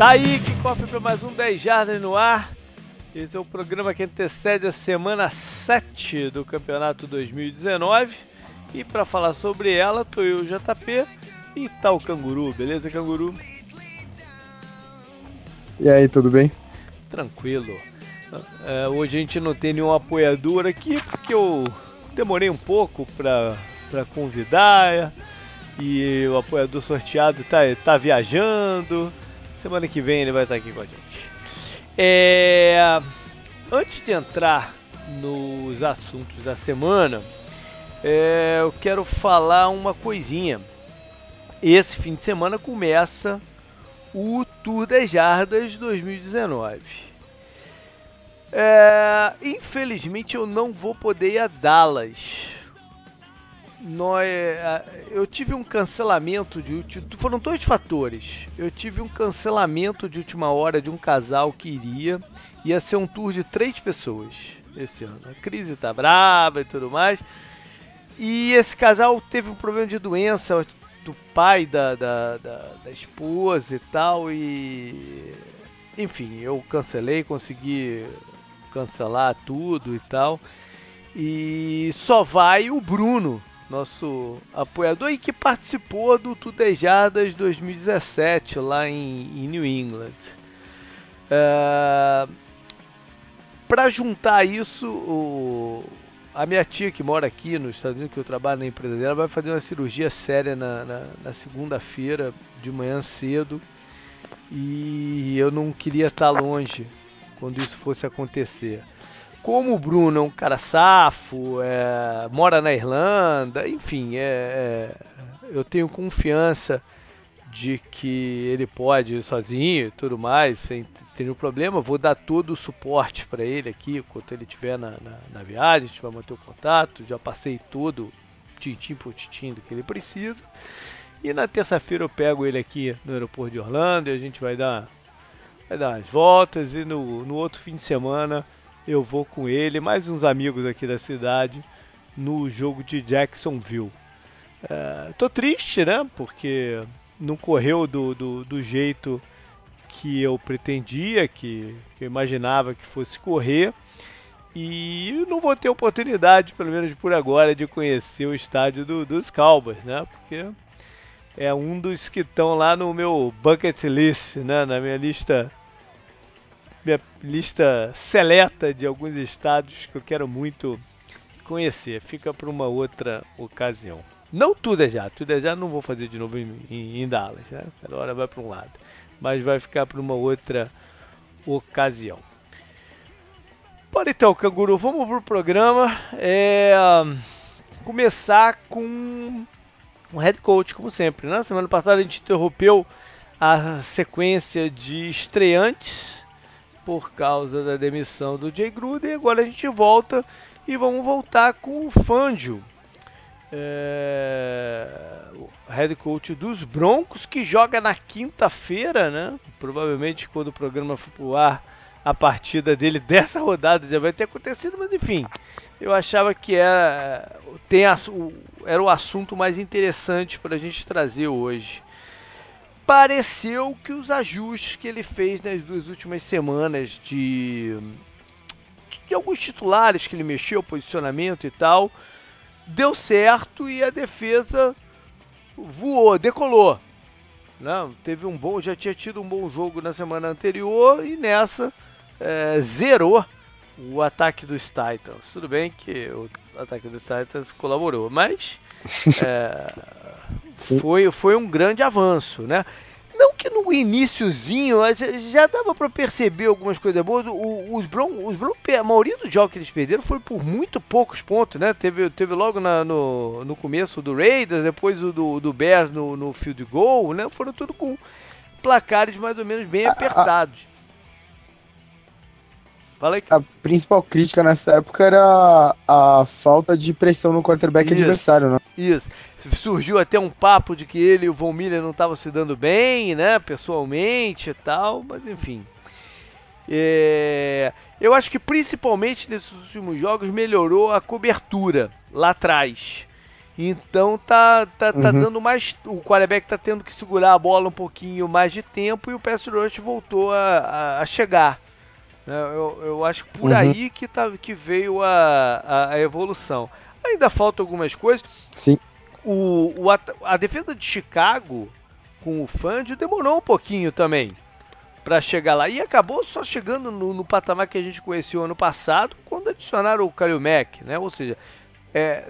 Tá aí, que cofre para mais um 10 Jardas no ar. Esse é o programa que antecede a semana 7 do Campeonato 2019. E para falar sobre ela, tô eu, JP, e tá o Canguru, beleza, Canguru? E aí, tudo bem? Tranquilo. É, hoje a gente não tem nenhum apoiador aqui, porque eu demorei um pouco para convidar. E o apoiador sorteado tá, tá viajando. Semana que vem ele vai estar aqui com a gente. É, antes de entrar nos assuntos da semana, é, eu quero falar uma coisinha. Esse fim de semana começa o Tour das Jardas 2019. É, infelizmente eu não vou poder ir a Dallas. Nós, eu tive um cancelamento de foram dois fatores. Eu tive um cancelamento de última hora de um casal que iria, ia ser um tour de três pessoas esse ano. A crise tá brava e tudo mais. E esse casal teve um problema de doença do pai da, da, da, da esposa e tal. E enfim, eu cancelei, consegui cancelar tudo e tal. E só vai o Bruno, nosso apoiador e que participou do Tudejadas 2017 lá em, em New England. É, Para juntar isso, o, a minha tia que mora aqui nos Estados Unidos, que eu trabalho na empresa dela, vai fazer uma cirurgia séria na, na, na segunda-feira, de manhã cedo. E eu não queria estar longe quando isso fosse acontecer. Como o Bruno é um cara safo, é, mora na Irlanda, enfim, é, é, eu tenho confiança de que ele pode ir sozinho e tudo mais, sem ter nenhum problema. Vou dar todo o suporte para ele aqui, enquanto ele estiver na, na, na, viagem, a gente vai manter o contato. Já passei todo, tintim por tintim do que ele precisa. E na terça-feira eu pego ele aqui no aeroporto de Orlando e a gente vai dar, vai dar as voltas. E no, no outro fim de semana eu vou com ele, mais uns amigos aqui da cidade, no jogo de Jacksonville. É, tô triste, né? Porque não correu do, do, do jeito que eu pretendia, que, que, eu imaginava que fosse correr. E não vou ter oportunidade, pelo menos por agora, de conhecer o estádio do, dos Cowboys, né? Porque é um dos que estão lá no meu bucket list, né? Na minha lista minha lista seleta de alguns estados que eu quero muito conhecer. Fica para uma outra ocasião. Não tudo é já, tudo é já não vou fazer de novo em, em, em Dallas, né? Cada hora vai para um lado, mas vai ficar para uma outra ocasião. Bora então, canguru, vamos pro programa. É, começar com um head coach, como sempre. Na né? semana passada a gente interrompeu a sequência de estreantes por causa da demissão do Jay Gruden. Agora a gente volta e vamos voltar com o Fangio, é, o head coach dos Broncos, que joga na quinta-feira, né? Provavelmente quando o programa for pro ar, a partida dele dessa rodada já vai ter acontecido, mas enfim, eu achava que era, tem, era o assunto mais interessante para a gente trazer hoje pareceu que os ajustes que ele fez nas duas últimas semanas de, de alguns titulares que ele mexeu, posicionamento e tal, deu certo e a defesa voou, decolou. Não, teve um bom, já tinha tido um bom jogo na semana anterior e nessa é, zerou o ataque dos Titans. Tudo bem que o ataque dos Titans colaborou, mas é, foi, foi um grande avanço, né? Não que no iníciozinho já dava para perceber algumas coisas boas. O, os Broncos, os Bron, a maioria dos jogos que eles perderam foi por muito poucos pontos, né? Teve, teve logo na, no, no começo do Raiders, depois o do, do Bears no, no field goal, né? Foram tudo com placares mais ou menos bem apertados. A principal crítica nessa época era a, a falta de pressão no quarterback Isso. adversário, né? Isso. Surgiu até um papo de que ele e o Von Miller não estavam se dando bem, né? Pessoalmente e tal, mas enfim. É... Eu acho que principalmente nesses últimos jogos melhorou a cobertura lá atrás. Então tá, tá, tá Uhum. dando mais. O quarterback tá tendo que segurar a bola um pouquinho mais de tempo e o pass rush voltou a, a, a chegar. Né? Eu, eu acho que por Uhum. aí que, tá, que veio a, a, a evolução. Ainda faltam algumas coisas. Sim. O, o at- a defesa de Chicago com o Fangio demorou um pouquinho também para chegar lá e acabou só chegando no, no patamar que a gente conheceu ano passado quando adicionaram o Kalil Mack, né? Ou seja, é,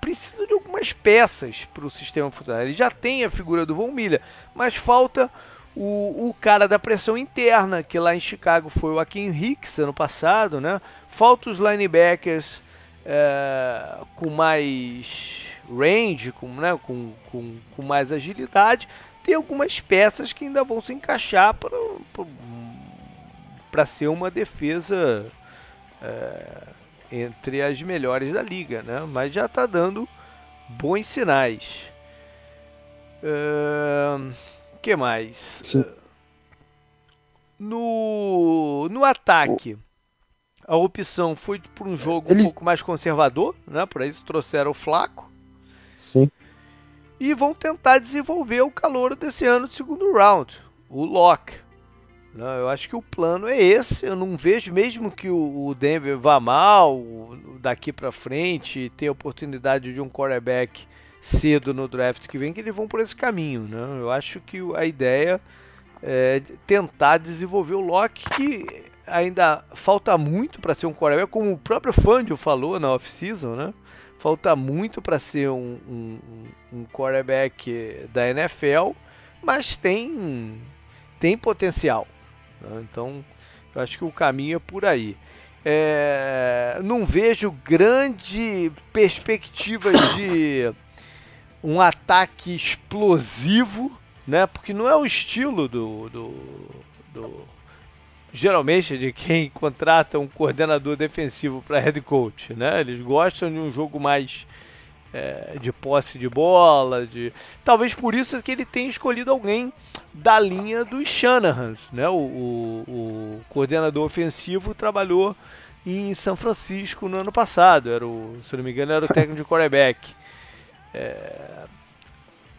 precisa de algumas peças para o sistema funcionar. Ele já tem a figura do Von Miller, mas falta o, o cara da pressão interna, que lá em Chicago foi o Akin Hicks ano passado, né? Falta os linebackers é, com mais range, com, né, com, com, com mais agilidade. Tem algumas peças que ainda vão se encaixar para ser uma defesa é, entre as melhores da liga, né? Mas já está dando bons sinais. Que mais? Sim. No, no ataque, a opção foi por um jogo Eles- um pouco mais conservador, né? Para isso trouxeram o Flaco Sim. e vão tentar desenvolver o calor desse ano do segundo round, o Locke. Né, Eu acho que o plano é esse. Eu não vejo, mesmo que o Denver vá mal daqui para frente e tenha a oportunidade de um quarterback cedo no draft que vem, que eles vão por esse caminho. Né? Eu acho que a ideia é tentar desenvolver o Locke, que ainda falta muito para ser um quarterback, como o próprio Fangio falou na off-season, né? Falta muito para ser um, um, um quarterback da NFL, mas tem, tem potencial. né? Então, eu acho que o caminho é por aí. É, não vejo grande perspectivas de um ataque explosivo, né? Porque não é o estilo do, do, do geralmente de quem contrata um coordenador defensivo para head coach, né? Eles gostam de um jogo mais é, de posse de bola, de talvez por isso que ele tenha escolhido alguém da linha dos Shanahans, né? O, o, o coordenador ofensivo trabalhou em São Francisco no ano passado, era o, se não me engano, era o técnico de quarterback.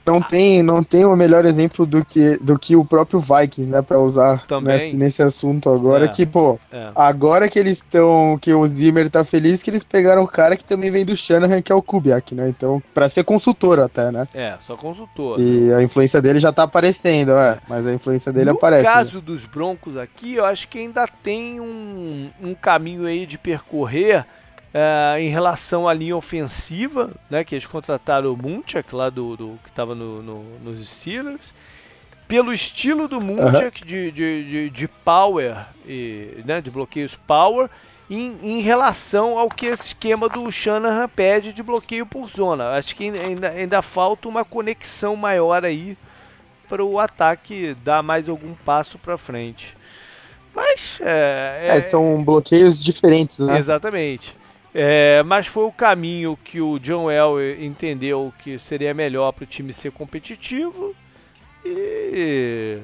Não tem, não tem o melhor exemplo do que, do que o próprio Vikings, né, pra usar nesse, nesse assunto agora, É. que, pô, É. agora que eles estão, que o Zimmer tá feliz, que eles pegaram o cara que também vem do Shanahan, que é o Kubiak, né, então, pra ser consultor até, né, É, só consultor. e a influência dele já tá aparecendo, é, mas a influência dele no aparece. né? caso dos Broncos aqui, eu acho que ainda tem um, um caminho aí de percorrer é, em relação à linha ofensiva, né? Que eles contrataram o Munchak lá do, do que estava no, no- nos Steelers. Pelo estilo do Munchak de, de, de, de power, e, né, de bloqueios power, em, em relação ao que esse esquema do Shanahan pede de bloqueio por zona. Acho que ainda, ainda falta uma conexão maior aí para o ataque dar mais algum passo para frente. Mas é, É, são bloqueios diferentes, né, exatamente. É, mas foi o caminho que o John Elway entendeu que seria melhor para o time ser competitivo e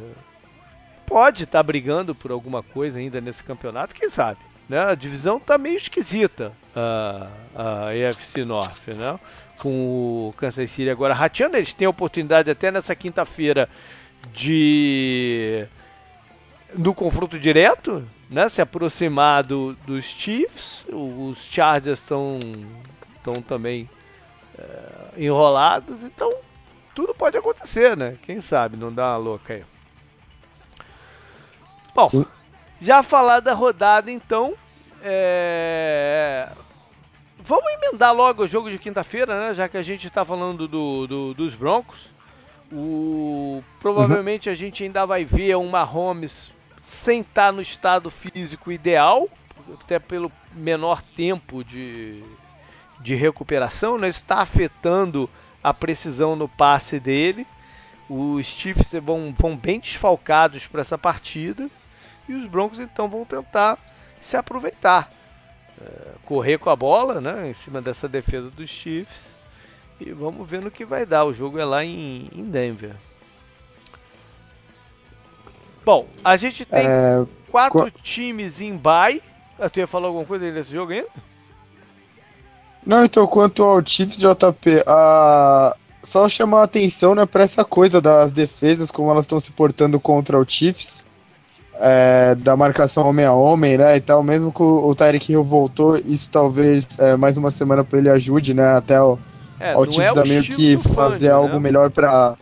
pode estar brigando por alguma coisa ainda nesse campeonato, quem sabe? Né? A divisão tá meio esquisita, a, a AFC North, né? Com o Kansas City agora rateando, eles têm a oportunidade até nessa quinta-feira de no confronto direto, né, se aproximar do, dos Chiefs, os Chargers estão também é, enrolados, então tudo pode acontecer, né? Quem sabe não dá uma louca aí. Bom, Sim. já falar da rodada, então, é... vamos emendar logo o jogo de quinta-feira, né? Já que a gente está falando do, do- dos Broncos. O... Provavelmente a gente ainda vai ver um Mahomes sem estar no estado físico ideal, até pelo menor tempo de, de recuperação, né? Está afetando a precisão no passe dele. Os Chiefs vão, vão bem desfalcados para essa partida e os Broncos então vão tentar se aproveitar, É, correr com a bola, né, em cima dessa defesa dos Chiefs e vamos ver no que vai dar. O jogo é lá em, em Denver. Bom, a gente tem É, quatro qua- times em bye. Ah, tu ia falar alguma coisa aí nesse jogo ainda? Não, então, quanto ao Chiefs, JP, a... só chamar a atenção né, para essa coisa das defesas, como elas estão se portando contra o Chiefs, é, da marcação homem a homem, né, e tal, mesmo que o, Tyreek Hill voltou, isso talvez é, mais uma semana para ele ajude, né, até o, é, ao Chiefs é meio que fazer algo né? melhor para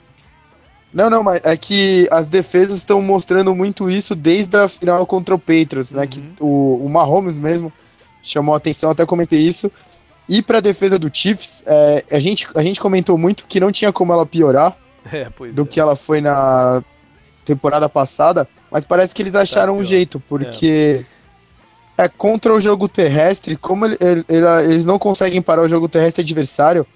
não, não, mas é que as defesas estão mostrando muito isso desde a final contra o Patriots, né? Uhum. Que o, o Mahomes mesmo chamou a atenção, até comentei isso. E para a defesa do Chiefs, é, a, gente, a gente comentou muito que não tinha como ela piorar é, do é. que ela foi na temporada passada, mas parece que eles tá acharam tá um jeito, porque é. é. contra o jogo terrestre, como ele, ele, eles não conseguem parar o jogo terrestre adversário,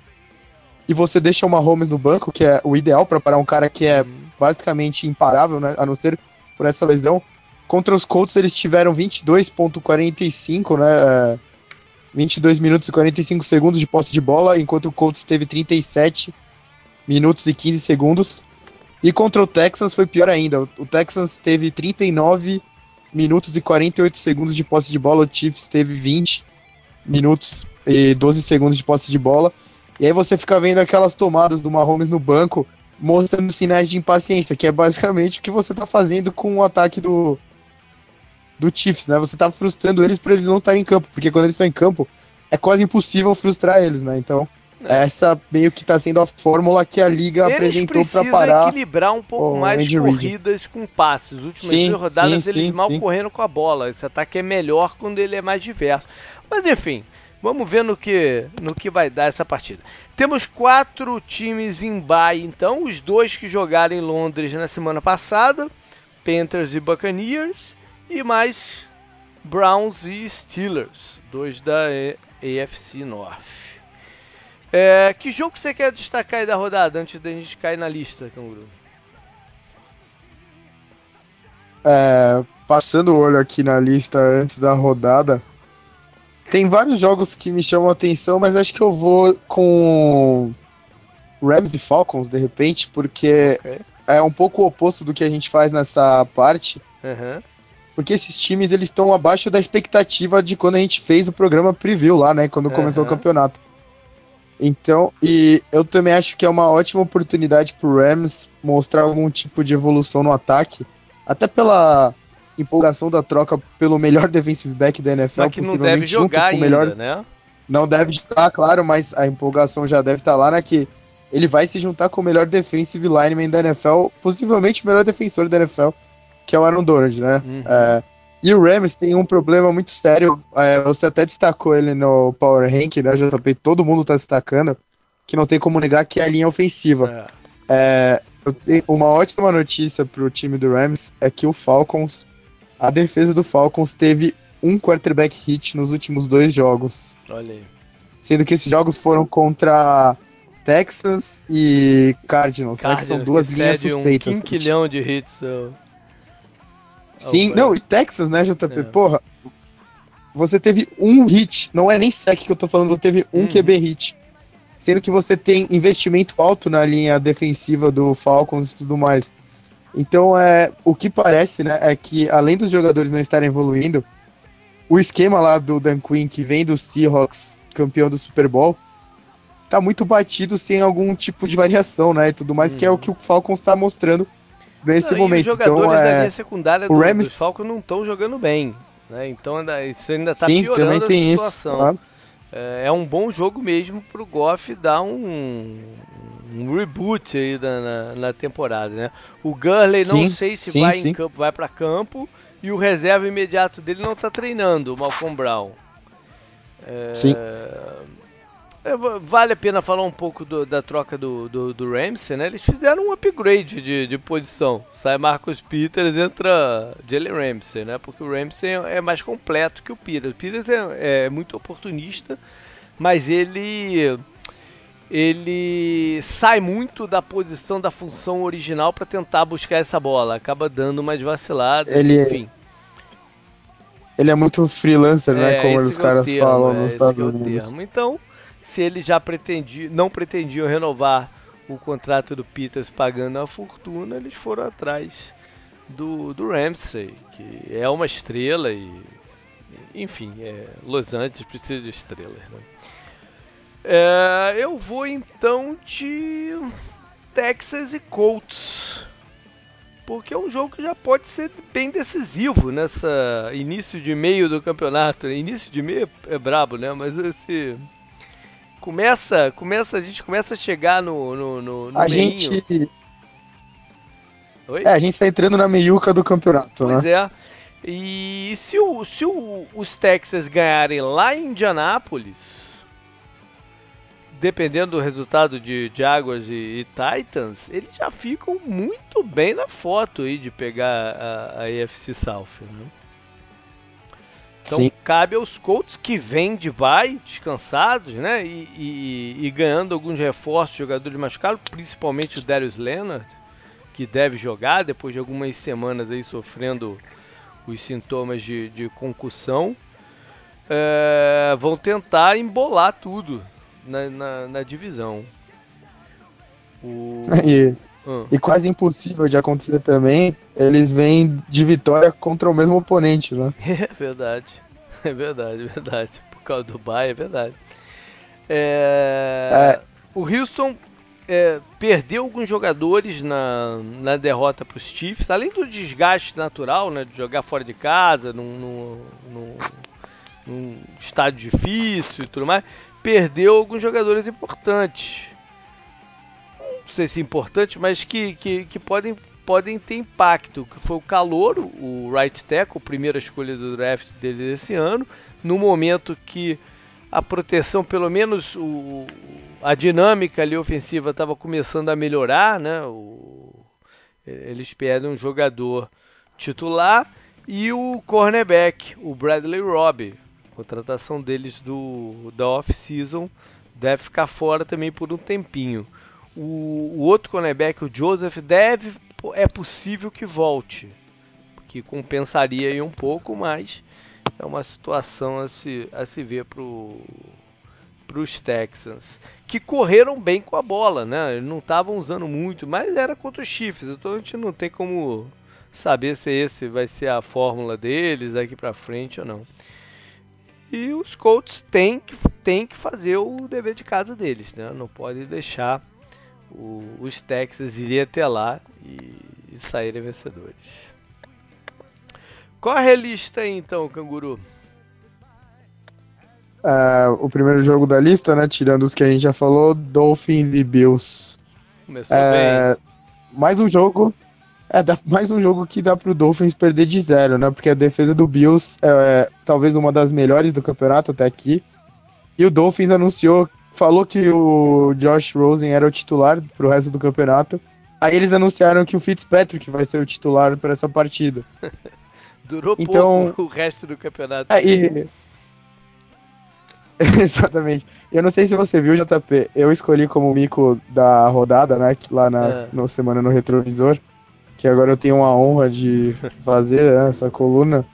e você deixa o Mahomes no banco, que é o ideal para parar um cara que é basicamente imparável, né, a não ser por essa lesão. Contra os Colts eles tiveram 22.45, né, 22 é, minutos e 45 segundos de posse de bola, enquanto o Colts teve 37 minutos e 15 segundos. E contra o Texans foi pior ainda. O Texans teve 39 minutos e 48 segundos de posse de bola, o Chiefs teve 20 minutos e 12 segundos de posse de bola. E aí você fica vendo aquelas tomadas do Mahomes no banco, mostrando sinais de impaciência, que é basicamente o que você tá fazendo com o ataque do, do Chiefs, né? Você tá frustrando eles para eles não estarem em campo, porque quando eles estão em campo, é quase impossível frustrar eles, né? Então, é. essa meio que tá sendo a fórmula que a liga eles apresentou para parar. equilibrar um pouco mais as corridas com passes. As últimas sim, rodadas sim, eles sim, mal correndo com a bola. Esse ataque é melhor quando ele é mais diverso. Mas enfim, Vamos ver no que, no que vai dar essa partida. Temos quatro times em bye, então, os dois que jogaram em Londres na semana passada, Panthers e Buccaneers, e mais Browns e Steelers, dois da AFC North. É, que jogo você quer destacar aí da rodada antes da gente cair na lista, Canguru? É, passando o olho aqui na lista antes da rodada, tem vários jogos que me chamam a atenção, mas acho que eu vou com Rams e Falcons, de repente, porque okay. é um pouco o oposto do que a gente faz nessa parte. Uhum. Porque esses times eles estão abaixo da expectativa de quando a gente fez o programa preview lá, né? Quando uhum. começou o campeonato. Então, e eu também acho que é uma ótima oportunidade pro Rams mostrar algum tipo de evolução no ataque. Até pela empolgação da troca pelo melhor defensive back da NFL, mas que não deve jogar ainda, melhor... né? Não deve jogar, claro, mas a empolgação já deve estar lá, né? Que ele vai se juntar com o melhor defensive lineman da NFL, possivelmente o melhor defensor da NFL, que é o Aaron Donald, né? Uhum. É, e o Rams tem um problema muito sério, é, você até destacou ele no Power Rank, né, JP? Todo mundo tá destacando, que não tem como negar que é a linha ofensiva. É. É, uma ótima notícia pro time do Rams é que o Falcons a defesa do Falcons teve um quarterback hit nos últimos dois jogos. Olha aí. Sendo que esses jogos foram contra Texas e Cardinals, Cardinals né, que são duas que linhas suspeitas. Um quinquilhão de hits. Sim, não, e Texas, né, JP? É. Porra, você teve um hit, não é nem sec que eu tô falando, você teve um uhum. QB hit. Sendo que você tem investimento alto na linha defensiva do Falcons e tudo mais. Então, é, o que parece, né, é que além dos jogadores não estarem evoluindo, o esquema lá do Dan Quinn, que vem do Seahawks, campeão do Super Bowl, tá muito batido sem algum tipo de variação, né, e tudo mais, que é o uhum. que o Falcons está mostrando nesse não, momento. os jogadores então, é, da linha secundária do, o Rams... Falcons não estão jogando bem, né, então ainda, isso ainda está piorando também tem a situação. Isso, claro. É, é um bom jogo mesmo pro Goff dar um, um reboot aí na, na, na, temporada, né? O Gurley sim, não sei se sim, vai sim. em campo, vai para campo e o reserva imediato dele não está treinando, o Malcolm Brown. É... Sim. É, vale a pena falar um pouco do, da troca do, do, do, Ramsey, né? Eles fizeram um upgrade de, de posição. Sai Marcos Peters, entra Jalen Ramsey, né? Porque o Ramsey é mais completo que o Peters. O Peters é, é muito oportunista, mas ele ele sai muito da posição da função original para tentar buscar essa bola, acaba dando umas vaciladas, ele, é enfim. Ele é muito freelancer, né, é, né, como os é caras termo, falam é, nos Estados Unidos. Então, se ele já pretendia, não pretendiam renovar o contrato do Peters pagando a fortuna, eles foram atrás do, do Ramsey, que é uma estrela e enfim, é, Los Angeles precisa de estrelas, né? É, eu vou então de Texas e Colts. Porque é um jogo que já pode ser bem decisivo nessa início de meio do campeonato. Início de meio é brabo, né? Mas esse começa, começa a gente começa a chegar no no, no, no A meinho. gente. Oi? É, a gente tá entrando na meiuca do campeonato, Pois né? é. E se, o, se o- os Texas ganharem lá em Indianápolis, dependendo do resultado de Jaguars e, e Titans, eles já ficam muito bem na foto aí de pegar a, a AFC South. Né? Então Sim. cabe aos Colts que vêm de bye, descansados, né? E, e- e ganhando alguns reforços, jogadores machucados, principalmente o Darius Leonard, que deve jogar depois de algumas semanas aí sofrendo os sintomas de, de concussão. É, vão tentar embolar tudo na, na, na divisão. O... E, E quase impossível de acontecer também, eles vêm de vitória contra o mesmo oponente, né? É verdade. É verdade, é verdade. Por causa do Bay, é verdade. É, O Houston é, perdeu alguns jogadores na, na derrota para os Chiefs, além do desgaste natural, né, de jogar fora de casa, num, num- num- num estádio difícil e tudo mais, perdeu alguns jogadores importantes. Sei se importantes, mas que, que, que podem, podem ter impacto. Que foi o Calouro, o right tackle, primeira escolha do draft dele desse ano, no momento que a proteção, pelo menos o, a dinâmica ali ofensiva estava começando a melhorar, né? O, eles pedem um jogador titular e o cornerback, o Bradley Robb, contratação deles do da off-season, deve ficar fora também por um tempinho. O, o outro cornerback, o Joseph, deve é possível que volte, que compensaria aí um pouco, mas é uma situação a se, a se ver pro para os Texans, que correram bem com a bola, né? Eles não estavam usando muito, mas era contra os Chiefs, então a gente não tem como saber se esse vai ser a fórmula deles daqui para frente ou não. E os Colts têm que, têm que fazer o dever de casa deles, né? Não pode deixar o, os Texans irem até lá e, e saírem vencedores. Corre a lista aí então, canguru. É, o primeiro jogo da lista, né? Tirando os que a gente já falou, Dolphins e Bills. Começou bem. É, mais um jogo. É, dá- mais um jogo que dá pro Dolphins perder de zero, né? Porque a defesa do Bills é talvez uma das melhores do campeonato até aqui. E o Dolphins anunciou, falou que o Josh Rosen era o titular pro resto do campeonato. Aí eles anunciaram que o Fitzpatrick vai ser o titular para essa partida. Durou então- pouco o resto do campeonato. É, e- Exatamente. Eu não sei se você viu, JP. Eu escolhi como mico da rodada, né? Lá na É. no Semana no Retrovisor. Que agora eu tenho a honra de fazer né, essa coluna.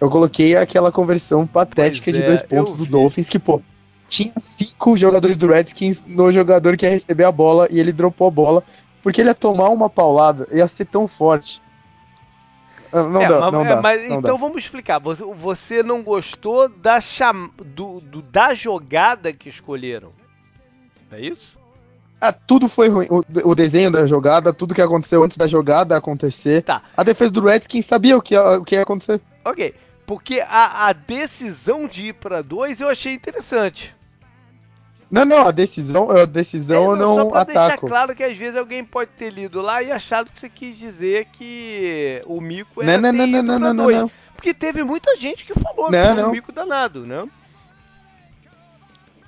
Eu coloquei aquela conversão patética Pois de é, dois pontos do. Dolphins, que, pô, tinha cinco jogadores do Redskins no jogador que ia receber a bola e ele dropou a bola. Porque ele ia tomar uma paulada, ia ser tão forte. Ah, Não É, dá, mas, não é, dá. mas não então dá. vamos explicar. Você, você não gostou da, cham... do, do- da jogada que escolheram? É isso? Ah, tudo foi ruim. O, o desenho da jogada, tudo que aconteceu antes da jogada acontecer. Tá. A defesa do Redskins sabia o que ia, o que ia acontecer. Ok. Porque a, a decisão de ir para dois eu achei interessante. Não, não, a decisão, a decisão eu É, só não pra deixar ataco. claro que às vezes alguém pode ter lido lá e achado que você quis dizer que o mico Não, era não, não, não, não, pra não, dois. não. Porque teve muita gente que falou que Não, foi um não. mico danado, né?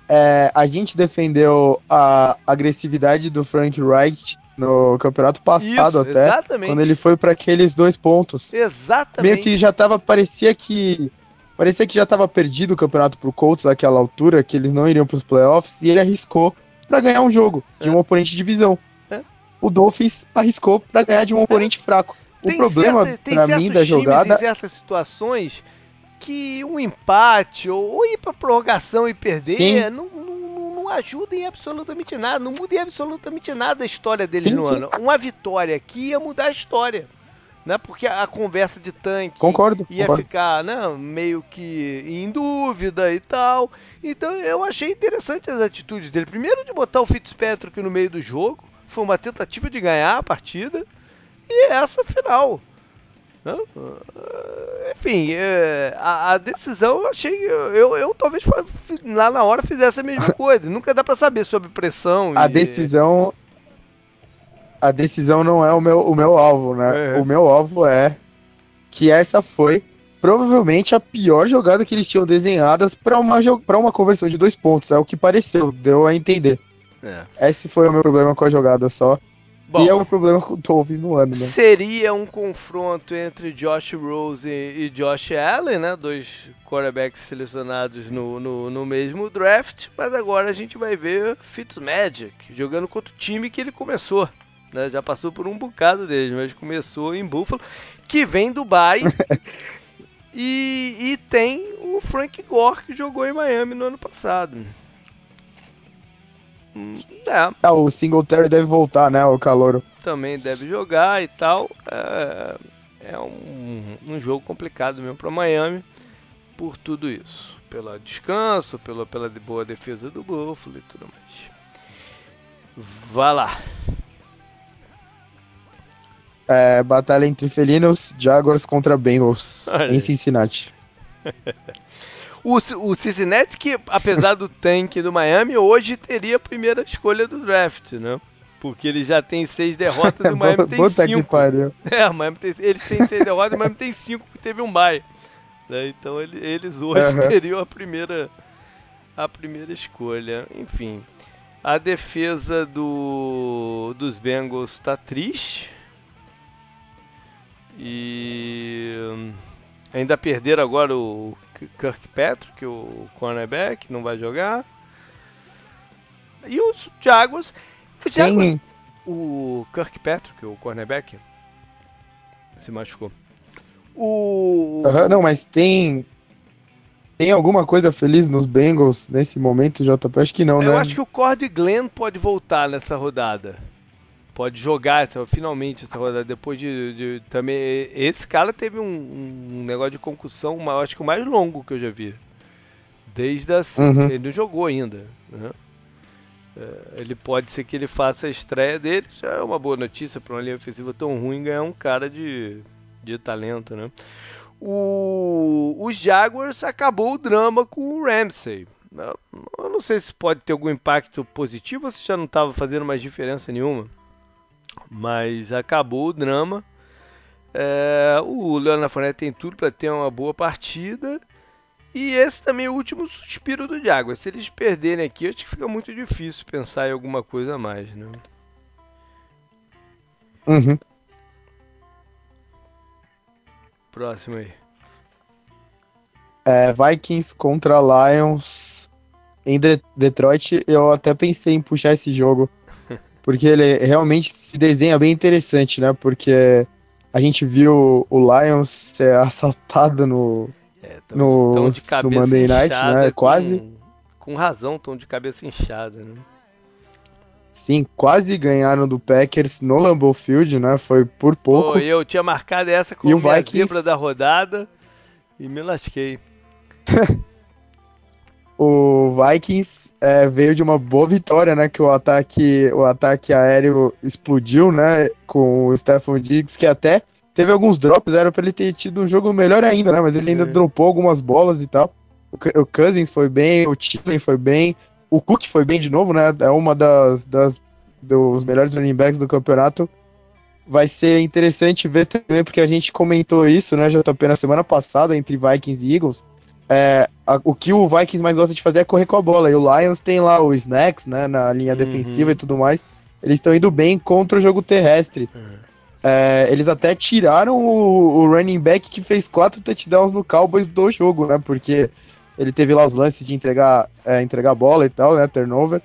É, a gente defendeu a agressividade do Frank Wright no campeonato passado Isso, até, exatamente. quando ele foi para aqueles dois pontos. Exatamente. Meio que já tava, parecia que parecia que já tava perdido o campeonato pro Colts naquela altura, que eles não iriam pros playoffs, e ele arriscou pra ganhar um jogo de É. um oponente de divisão. É. O Dolphins arriscou pra ganhar de um oponente fraco. O Tem problema tem certos mim da jogada em certas situações que um empate ou, ou ir pra prorrogação e perder não, não, não- não ajuda em absolutamente nada, não muda em absolutamente nada a história deles Sim, no sim. ano. Uma vitória aqui ia mudar a história. Né? Porque a conversa de tanque Concordo. ia concordo. ficar, né, meio que em dúvida e tal. Então eu achei interessante as atitudes dele. Primeiro de botar o Fitzpatrick no meio do jogo, foi uma tentativa de ganhar a partida e essa final. Né? Enfim, é, a, a, decisão eu achei. Eu, eu talvez lá na hora fizesse a mesma coisa. Nunca dá para saber sobre pressão. A e... decisão. A decisão não é o meu, o meu alvo, né? É. O meu alvo é que essa foi provavelmente a pior jogada que eles tinham desenhadas para uma, pra uma conversão de dois pontos. É o que pareceu, deu a entender. É. Esse foi o meu problema com a jogada só. Bom, e é o meu problema com o Dolphins no ano, né? seria um confronto entre Josh Rose e Josh Allen, né? Dois quarterbacks selecionados no, no, no mesmo draft, mas agora a gente vai ver Fitzmagic jogando contra o time que ele começou. Né? Já passou por um bocado deles, mas começou em Buffalo, que vem do Bay. e, e tem o Frank Gore que jogou em Miami no ano passado. Hum, É, Ah, o Singletary deve voltar, né? O calor. também deve jogar e tal. É, é um, um jogo complicado mesmo para Miami por tudo isso. Pelo descanso, pela, pela boa defesa do Buffalo e tudo mais. Vá lá. É, batalha entre felinos, Jaguars contra Bengals Olha em Cincinnati. O, o Cincinnati, que apesar do tanque do Miami, hoje teria a primeira escolha do draft, né? Porque ele já tem seis derrotas e o Miami tem Puta que cinco. pariu. É, o Miami tem, eles têm seis derrotas e o Miami tem cinco, porque teve um bye. Né? Então ele- eles hoje Aham. teriam a primeira, a primeira escolha. Enfim, a defesa do, dos Bengals está triste. E ainda perderam agora o Kirkpatrick, o cornerback, não vai jogar. E os Jaguars. Os Jaguars o Kirkpatrick, o cornerback, se machucou. O. Aham, não, mas tem. Tem alguma coisa feliz nos Bengals nesse momento, JP? Acho que não, Eu né? acho que o Cord Glenn pode voltar nessa rodada. Pode jogar essa, finalmente essa rodada. Depois de, de- também. Esse cara teve um, um negócio de concussão, uma- acho que o mais longo que eu já vi. Desde a. Uhum. Ele não jogou ainda. né? É, ele pode ser que ele faça a estreia dele. Já é uma boa notícia para uma linha ofensiva tão ruim ganhar um cara de, de talento, né? O, os Jaguars acabou o drama com o Ramsey. Eu não sei se pode ter algum impacto positivo ou se já não estava fazendo mais diferença nenhuma. Mas acabou o drama. É, o Leonard Fournette tem tudo para ter uma boa partida. E esse também é o último suspiro do Jaguars. Se eles perderem aqui, acho que fica muito difícil pensar em alguma coisa a mais. Né? Uhum. Próximo aí. É, Vikings contra Lions em De- Detroit. Eu até pensei em puxar esse jogo. Porque ele realmente se desenha bem interessante, né? Porque a gente viu o Lions ser assaltado no, É, tão, No- tão de no Monday Night, né? com- Quase. Com razão, estão de cabeça inchada. Né? Sim, quase ganharam do Packers no Lambeau Field, né? Foi por pouco. Pô, eu tinha marcado essa como minha Vikings- zebra da rodada e me lasquei. O Vikings é, veio de uma boa vitória, né? Que o ataque, o ataque aéreo explodiu, né? Com o Stephon Diggs, que até teve alguns drops, era pra ele ter tido um jogo melhor ainda, né? Mas ele ainda É. dropou algumas bolas e tal. O, o Cousins foi bem, o Tillen foi bem, o Cook foi bem de novo, né? É uma das, das dos melhores running backs do campeonato. Vai ser interessante ver também, porque a gente comentou isso, né, JP, na semana passada, entre Vikings e Eagles. É, a- o que o Vikings mais gosta de fazer é correr com a bola. E o Lions tem lá o Snacks, né, na linha Uhum. defensiva e tudo mais. Eles estão indo bem contra o jogo terrestre. É, eles até tiraram o, o running back que fez quatro touchdowns no Cowboys do jogo, né? Porque ele teve lá os lances de entregar, é, entregar bola e tal, né? Turnover.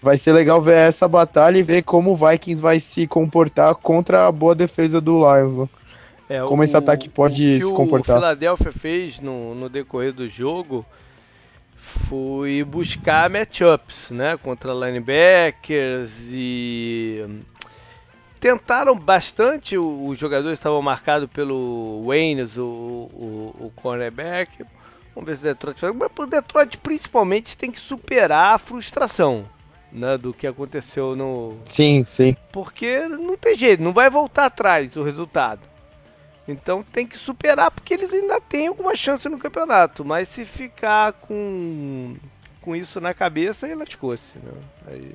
Vai ser legal ver essa batalha e ver como o Vikings vai se comportar contra a boa defesa do Lions. Né? É, Como esse ataque pode o que se comportar. O Philadelphia fez no, no decorrer do jogo foi buscar matchups, né, contra linebackers e tentaram bastante, os jogadores estavam marcados pelo Waynes, o, o, o cornerback. Vamos ver se o Detroit faz. Mas o Detroit principalmente tem que superar a frustração né, do que aconteceu no. Sim, sim. Porque não tem jeito, não vai voltar atrás o resultado. Então tem que superar porque eles ainda têm alguma chance no campeonato. Mas se ficar com, com isso na cabeça, aí lascou-se. Né? Aí,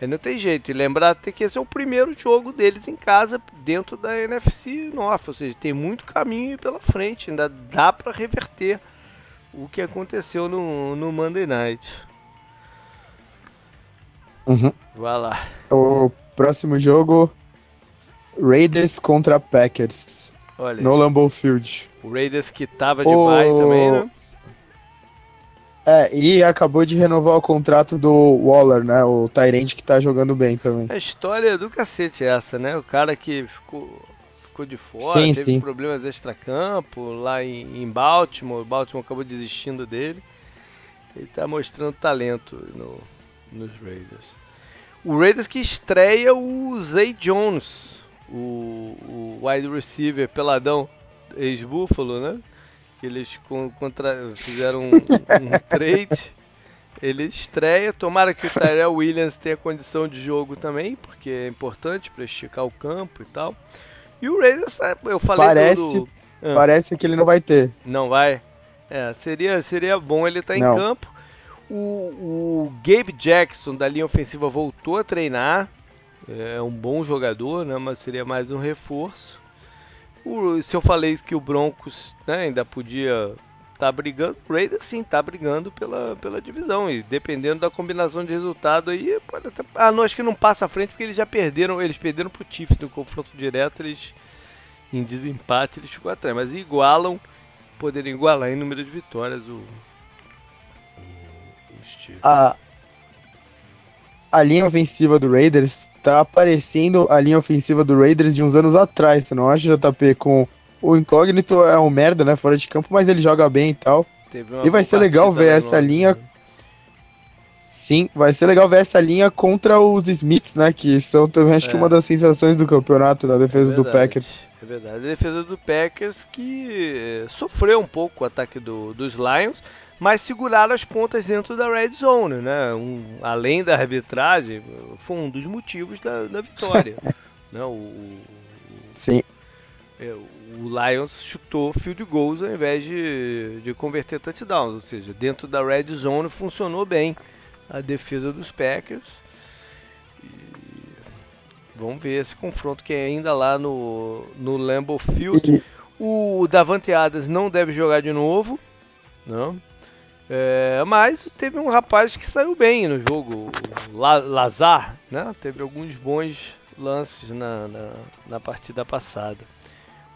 aí não tem jeito. E lembrar que esse é o primeiro jogo deles em casa dentro da NFC North. Ou seja, tem muito caminho pela frente. Ainda dá para reverter o que aconteceu no, no Monday Night. Uhum. Vai lá. O próximo jogo: Raiders contra Packers. Olha, no Lambeau Field. O Raiders que tava de o... bye também, né? É, e acabou de renovar o contrato do Waller, né? O Tyrande que tá jogando bem também. A história do cacete essa, né? O cara que ficou, ficou de fora, sim, teve sim. problemas extra-campo lá em, em Baltimore. O Baltimore acabou desistindo dele. Ele tá mostrando talento no, nos Raiders. O Raiders que estreia o Zay Jones, o, o wide receiver peladão ex-Buffalo, né? Que eles contra, fizeram um, um trade. Ele estreia. Tomara que o Tyrell Williams tenha condição de jogo também, porque é importante para esticar o campo e tal. E o Raiders, eu falei parece, do... ah. Parece que ele não vai ter. Não vai? É, seria, seria bom ele estar tá em campo. O, o, Gabe Jackson da linha ofensiva voltou a treinar. É um bom jogador, né? Mas seria mais um reforço. O, se eu falei que o Broncos né, ainda podia estar tá brigando, o Raiders sim está brigando pela, pela divisão. E dependendo da combinação de resultado aí, pode até. Ah, não, acho que não passa à frente porque eles já perderam. Eles perderam pro Chiefs no confronto direto. Eles em desempate eles ficam atrás. Mas igualam, poderiam igualar em número de vitórias o, a, a linha ofensiva do Raiders tá aparecendo a linha ofensiva do Raiders de uns anos atrás, você não acha, JP? Com o Incógnito é um merda, né? Fora de campo, mas ele joga bem e tal. E vai ser legal ver essa linha. Né? Sim, vai ser legal ver essa linha contra os Smiths, né? Que são também, acho é. que uma das sensações do campeonato, da defesa é do Packers. É verdade. A defesa do Packers que sofreu um pouco o ataque do, dos Lions mas seguraram as pontas dentro da red zone, né? Um, além da arbitragem, foi um dos motivos da, da vitória. né? o, o, Sim. É, o Lions chutou field goals ao invés de, de converter touchdowns, ou seja, dentro da red zone funcionou bem a defesa dos Packers. E vamos ver esse confronto que é ainda lá no, no Lambeau Field. O Davante Adams não deve jogar de novo, não? É, mas teve um rapaz que saiu bem no jogo, o Lazar, né? Teve alguns bons lances na, na, na partida passada.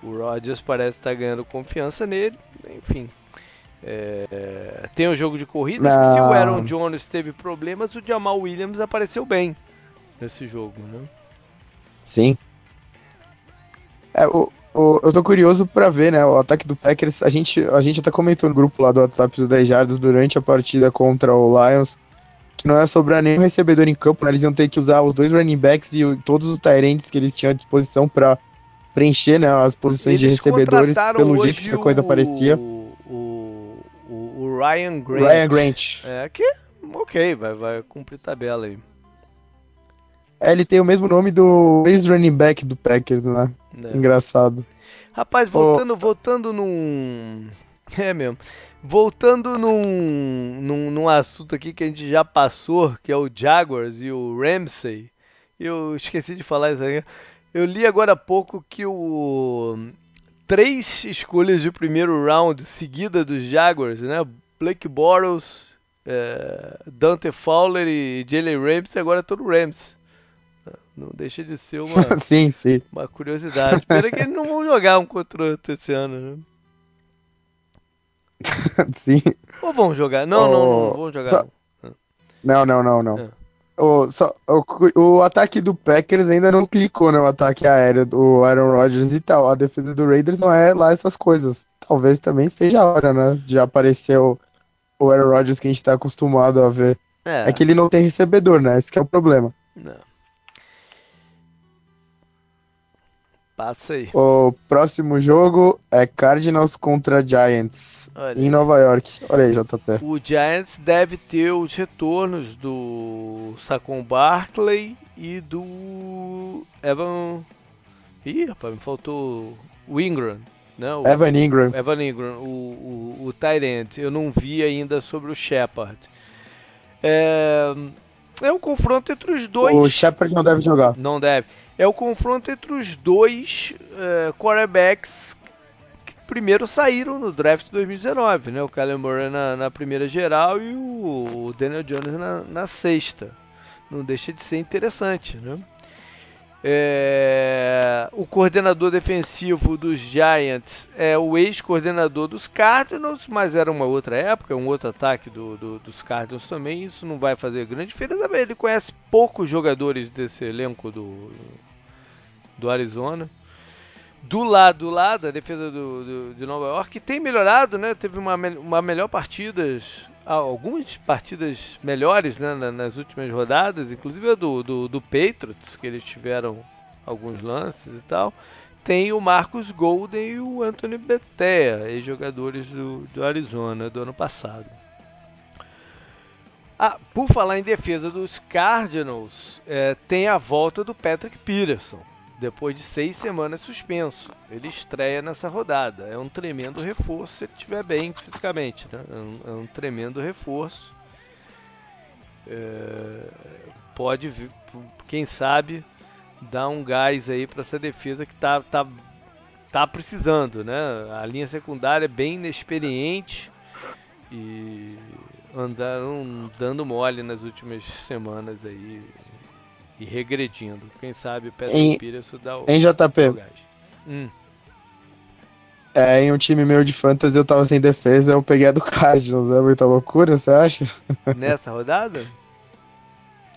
O Rodgers parece estar ganhando confiança nele, enfim. É, tem o jogo de corrida. Se o Aaron Jones teve problemas, o Jamal Williams apareceu bem nesse jogo, né? Sim. É, o, o, eu tô curioso para ver, né, o ataque do Packers. A gente, a gente até comentou no grupo lá do WhatsApp do 10 Jardas durante a partida contra o Lions que não ia sobrar nenhum recebedor em campo, né, eles iam ter que usar os dois running backs e todos os Tyrants que eles tinham à disposição para preencher né, as posições eles de recebedores pelo jeito que a coisa o, parecia. O, o, o, Ryan Grant. Ryan Grant. É, que ok, vai, vai cumprir tabela aí. É, ele tem o mesmo nome do ex-running back do Packers, né? É. Engraçado. Rapaz, voltando, oh. voltando num. É mesmo. Voltando num, num, num assunto aqui que a gente já passou, que é o Jaguars e o Ramsey. Eu esqueci de falar isso aí. Eu li agora há pouco que o três escolhas de primeiro round seguida dos Jaguars, né? Blake Bortles, é, Dante Fowler e Jalen Ramsey agora estão no Rams. Não deixa de ser uma, sim, sim. uma curiosidade. Pena que eles não vão jogar um contra o outro esse ano, né? sim. Ou vão jogar? Não, oh, não, não, não vão jogar. Só... Não, não, não, não. É. O, só, o, o, ataque do Packers ainda não clicou no né, ataque aéreo do Aaron Rodgers e tal. A defesa do Raiders não é lá essas coisas. Talvez também seja a hora, né? De aparecer o, o Aaron Rodgers que a gente tá acostumado a ver. É. é que ele não tem recebedor, né? Esse é o problema. Não. Passa aí. O próximo jogo é Cardinals contra Giants Olha em aí. Nova York. Olha aí, JP. O Giants deve ter os retornos do Saquon Barkley e do Evan. Ih, rapaz, me faltou o Ingram, né? O Evan Ingram. Evan Ingram, o, o, o end. Eu não vi ainda sobre o Shepard. É, é um confronto entre os dois. O Shepard não deve jogar. Não deve. É o confronto entre os dois é, quarterbacks que primeiro saíram no draft de 2019, né? O Kyler Murray na, na primeira geral e o, o Daniel Jones na, na, sexta. Não deixa de ser interessante, né? É, o coordenador defensivo dos Giants é o ex-coordenador dos Cardinals, mas era uma outra época, um outro ataque do, do, dos Cardinals também. Isso não vai fazer grande diferença. Ele conhece poucos jogadores desse elenco do, do Arizona. Do lado lá da defesa do, do, de Nova York, tem melhorado, né? Teve uma, uma melhor partidas, algumas partidas melhores né? nas últimas rodadas, inclusive a do, do, do Patriots, que eles tiveram alguns lances e tal. Tem o Marcus Golden e o Anthony Betea, ex-jogadores do, do Arizona do ano passado. Ah, por falar em defesa dos Cardinals, é, tem a volta do Patrick Peterson depois de seis semanas suspenso. Ele estreia nessa rodada. É um tremendo reforço se ele estiver bem fisicamente. Né? É, um, é um tremendo reforço. É, pode, quem sabe, dar um gás aí para essa defesa que tá, tá, tá precisando. Né? A linha secundária é bem inexperiente e andaram dando mole nas últimas semanas aí e regredindo. Quem sabe o Patrick em, Peterson dá o, em JP. Hum. É, em um time meu de fantasy eu tava sem defesa, eu peguei a do Cardinals. É muita loucura, você acha? Nessa rodada?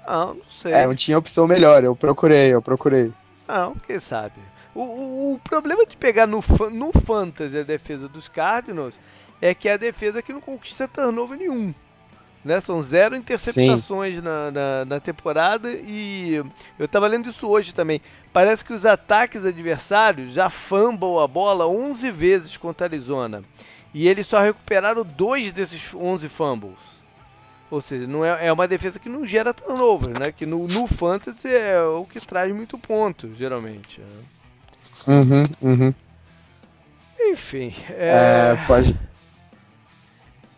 Não, não sei. É, não tinha opção melhor, eu procurei, eu procurei. Não, quem sabe. O, o, o problema de pegar no, no fantasy a defesa dos Cardinals é que é a defesa que não conquista turnover nenhum. Né? São zero interceptações na, na, na, temporada e eu estava lendo isso hoje também. Parece que os ataques adversários já fumble a bola 11 vezes contra a Arizona e eles só recuperaram dois desses 11 fumbles. Ou seja, não é, é uma defesa que não gera turnover, né? Que no, no fantasy é o que traz muito ponto, geralmente. Né? Uhum, uhum. Enfim. É... é pode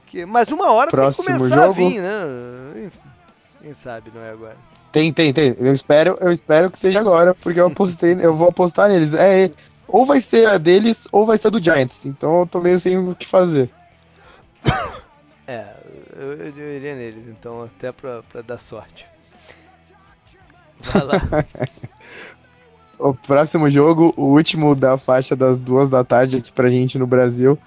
que, mas uma hora Próximo tem que começar jogo. a vir, né? Quem sabe não é agora. Tem, tem, tem. Eu espero, eu espero que seja agora, porque eu apostei, eu vou apostar neles. É, ou vai ser a deles, ou vai ser a do Giants. Então eu tô meio sem o que fazer. É, eu, eu iria neles, então, até pra, pra dar sorte. Vai lá. o próximo jogo, o último da faixa das duas da tarde aqui pra gente no Brasil,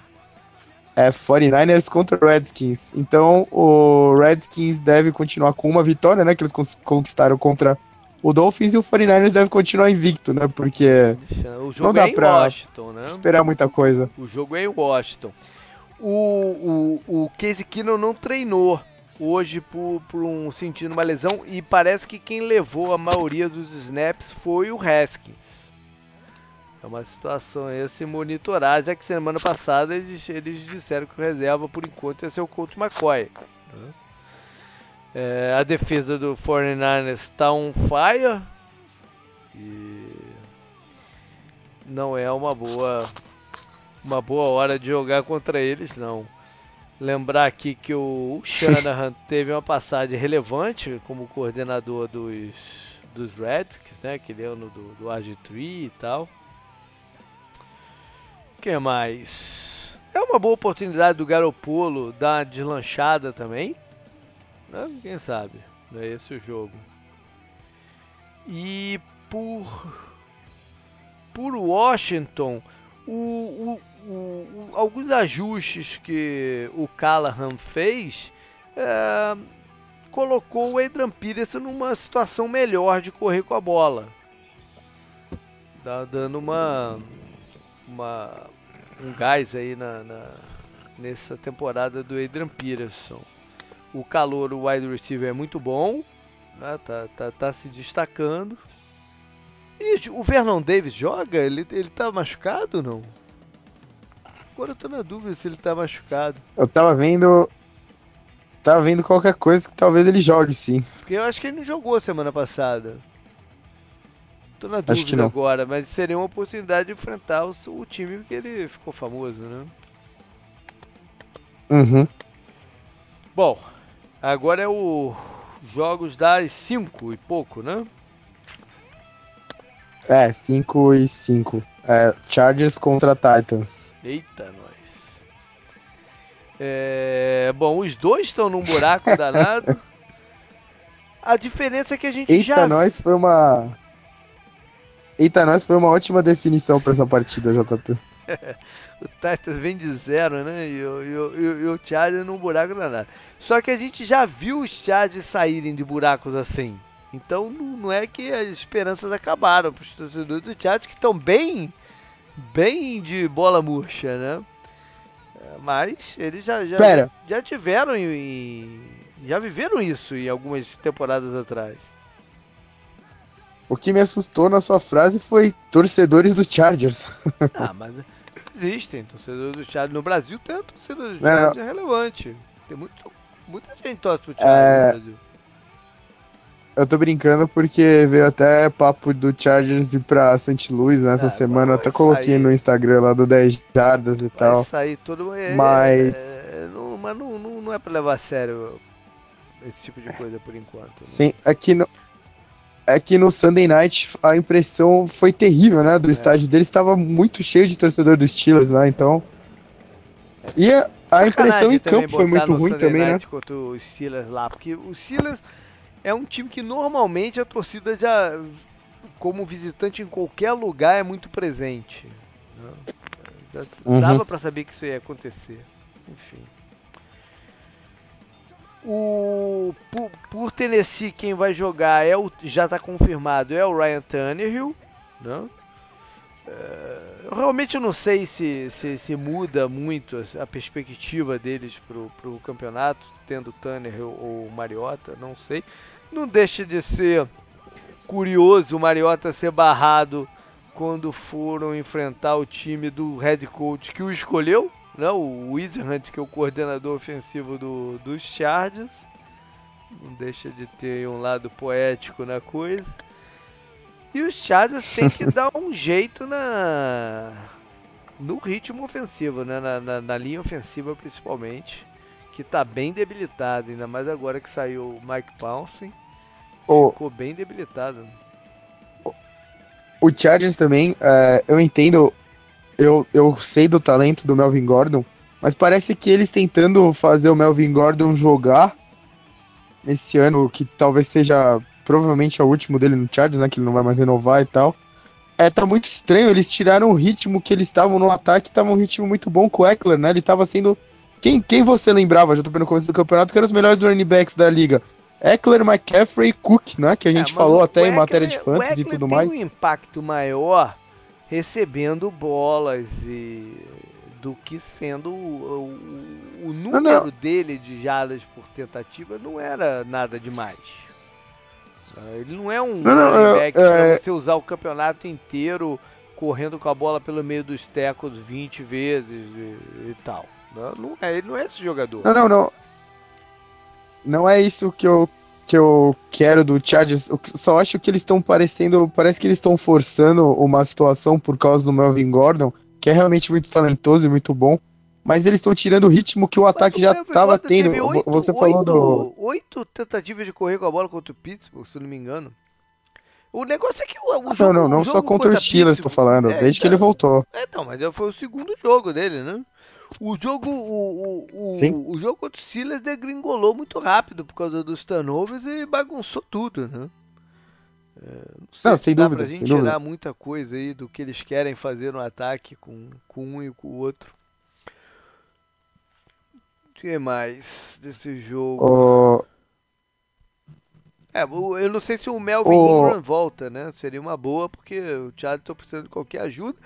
é 49ers contra Redskins. Então o Redskins deve continuar com uma vitória, né? Que eles conquistaram contra o Dolphins e o 49ers deve continuar invicto, né? Porque o jogo não dá é pra Washington, né? esperar muita coisa. O jogo é em Washington. O, o, o Casey Keenum não treinou hoje por, por um sentindo uma lesão e parece que quem levou a maioria dos snaps foi o Haskins. É uma situação a se monitorar, já que semana passada eles, eles disseram que o reserva por enquanto ia ser o Colt McCoy. Né? É, a defesa do 49ers está on fire e não é uma boa uma boa hora de jogar contra eles não. Lembrar aqui que o Shanahan teve uma passagem relevante como coordenador dos, dos Redskins, né? Aquele ano do, do RG3 e tal que mais? É uma boa oportunidade do Garopolo dar deslanchada também. Né? Quem sabe? Não é esse o jogo. E por por Washington, o, o, o, alguns ajustes que o Callahan fez é, colocou o Adrian Peterson numa situação melhor de correr com a bola. Tá dando uma uma, um gás aí na, na, nessa temporada do Adrian Peterson. O calor, o wide receiver é muito bom, né? tá, tá, tá se destacando. E o Vernon Davis joga? Ele, ele tá machucado ou não? Agora eu tô na dúvida se ele tá machucado. Eu tava vendo. Tava vendo qualquer coisa que talvez ele jogue sim. Porque eu acho que ele não jogou semana passada. Tô na dúvida agora, mas seria uma oportunidade de enfrentar o, o time que ele ficou famoso, né? Uhum. Bom, agora é o jogos das 5 e pouco, né? É, 5 e 5. É, Chargers contra Titans. Eita, nós. É, bom, os dois estão num buraco danado. A diferença é que a gente Eita, já nós foi uma. Eita, nós foi uma ótima definição pra essa partida, JP. O Titans vem de zero, né? E o, e o, o- Chargers num buraco danado. Só que a gente já viu os Chargers saírem de buracos assim. Então não é que as esperanças acabaram para os torcedores do Chargers que estão bem, bem de bola murcha, né? Mas eles já, já, Pera. já tiveram e já viveram isso em algumas temporadas atrás. O que me assustou na sua frase foi torcedores do Chargers. Ah, mas existem torcedores do Chargers. No Brasil tem torcedores do Não, não. Chargers relevante. Tem muito, muita gente torce pro É. Chargers no Brasil. Eu tô brincando porque veio até papo do Chargers ir pra St. Louis nessa Ah, semana. Eu até coloquei sair. no Instagram lá do 10 Jardas e Vai tal. sair todo é, Mas- é, não, mas não, não, não é pra levar a sério esse tipo de coisa por enquanto. né? Sim, aqui no. Aqui no Sunday Night a impressão foi terrível, né? Do É. estádio deles estava muito cheio de torcedor dos Steelers lá, então. E a, a impressão em campo foi muito ruim Sunday também, né? Night Contra os Steelers lá, porque os Steelers é um time que normalmente a torcida já, como visitante em qualquer lugar, é muito presente. né? Já Uhum. dava pra saber que isso ia acontecer. Enfim. O por, por Tennessee quem vai jogar é o já está confirmado é o Ryan Tannehill, né? É, eu realmente não sei se, se, se muda muito a- perspectiva deles pro, pro campeonato, tendo Tannehill ou Mariota, não sei. Não deixa de ser curioso o Mariota ser barrado quando foram enfrentar o time do head coach que o escolheu, né? o Wizard, que é o coordenador ofensivo do, dos Chargers. Não deixa de ter um lado poético na coisa. E os Chargers têm que dar um jeito na no ritmo ofensivo, né? na, na, na linha ofensiva principalmente, que está bem debilitado, ainda mais agora que saiu o Mike Pouncey, O, ficou bem debilitado. o Chargers também, é, eu entendo, eu, eu sei do talento do Melvin Gordon, mas parece que eles tentando fazer o Melvin Gordon jogar nesse ano, que talvez seja provavelmente é o último dele no Chargers, né? Que ele não vai mais renovar e tal. É, tá muito estranho, eles tiraram o ritmo que eles estavam no ataque, tava um ritmo muito bom com o Eckler, né? Ele tava sendo. Quem, quem você lembrava, já tô no começo do campeonato, que eram os melhores running backs da liga? Eckler, McCaffrey e Cook, né? Que a gente É, falou até em Eckler- matéria de fantasy e tudo tem mais. um impacto maior recebendo bolas e do que sendo o, o- o número não. dele de jardas por tentativa não era nada demais. Ah, Ele não é um Não, não, é- pra você usar o campeonato inteiro correndo com a bola pelo meio dos tecos 20 vezes e, e tal. Não, não é, ele não é esse jogador. Não, não, não. Não é isso que eu, que eu quero do Chargers. Eu só acho que eles estão parecendo. Parece que eles estão forçando uma situação por causa do Melvin Gordon, que é realmente muito talentoso e muito bom. Mas eles estão tirando o ritmo que o ataque o já estava tendo. teve Vo- oito- Você falou do. oito- tentativas de correr com a bola contra o Pittsburgh, se eu não me engano. O negócio é que o, o jogo. Não, não, não só jogo contra o Steelers, Pittsburgh- falando. É, desde que então, ele voltou. É, então, mas foi o segundo jogo dele, né? O jogo, o, o, o, o jogo contra o Steelers degringolou muito rápido por causa dos turnovers e bagunçou tudo, né? É, não sei Não, se sem dá dúvida, pra gente tirar dúvida. muita coisa aí do que eles querem fazer no ataque com, com um e com o outro. O que mais desse jogo? O- É, eu não sei se o Melvin O- Ingram volta, né? Seria uma boa, porque o Chargers tá precisando de qualquer ajuda.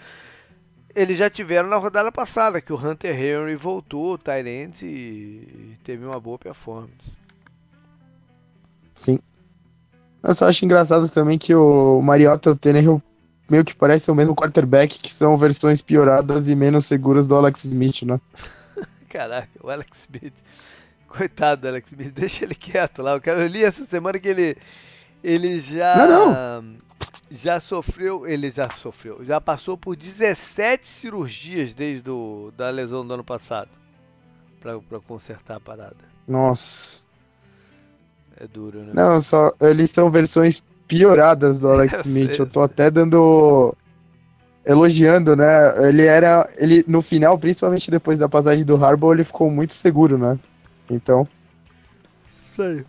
Eles já tiveram na rodada passada, que o Hunter Henry voltou, o Tyrant, e teve uma boa performance. Sim. Eu só acho engraçado também que o Mariota e o Tannehill meio que parecem o mesmo quarterback, que são versões pioradas e menos seguras do Alex Smith, né? Caraca, o Alex Smith. Coitado do Alex Smith, deixa ele quieto lá. Eu, quero, eu li essa semana que ele, ele já. Não, não. Já sofreu. Ele já sofreu. Já passou por 17 cirurgias desde do, da lesão do ano passado. Pra, pra consertar a parada. Nossa. É duro, né? Não, só. Eles são versões pioradas do Alex Smith. Eu tô até dando. Elogiando, né? Ele era. Ele, no final, principalmente depois da passagem do Harbaugh, ele ficou muito seguro, né? Então. Isso aí.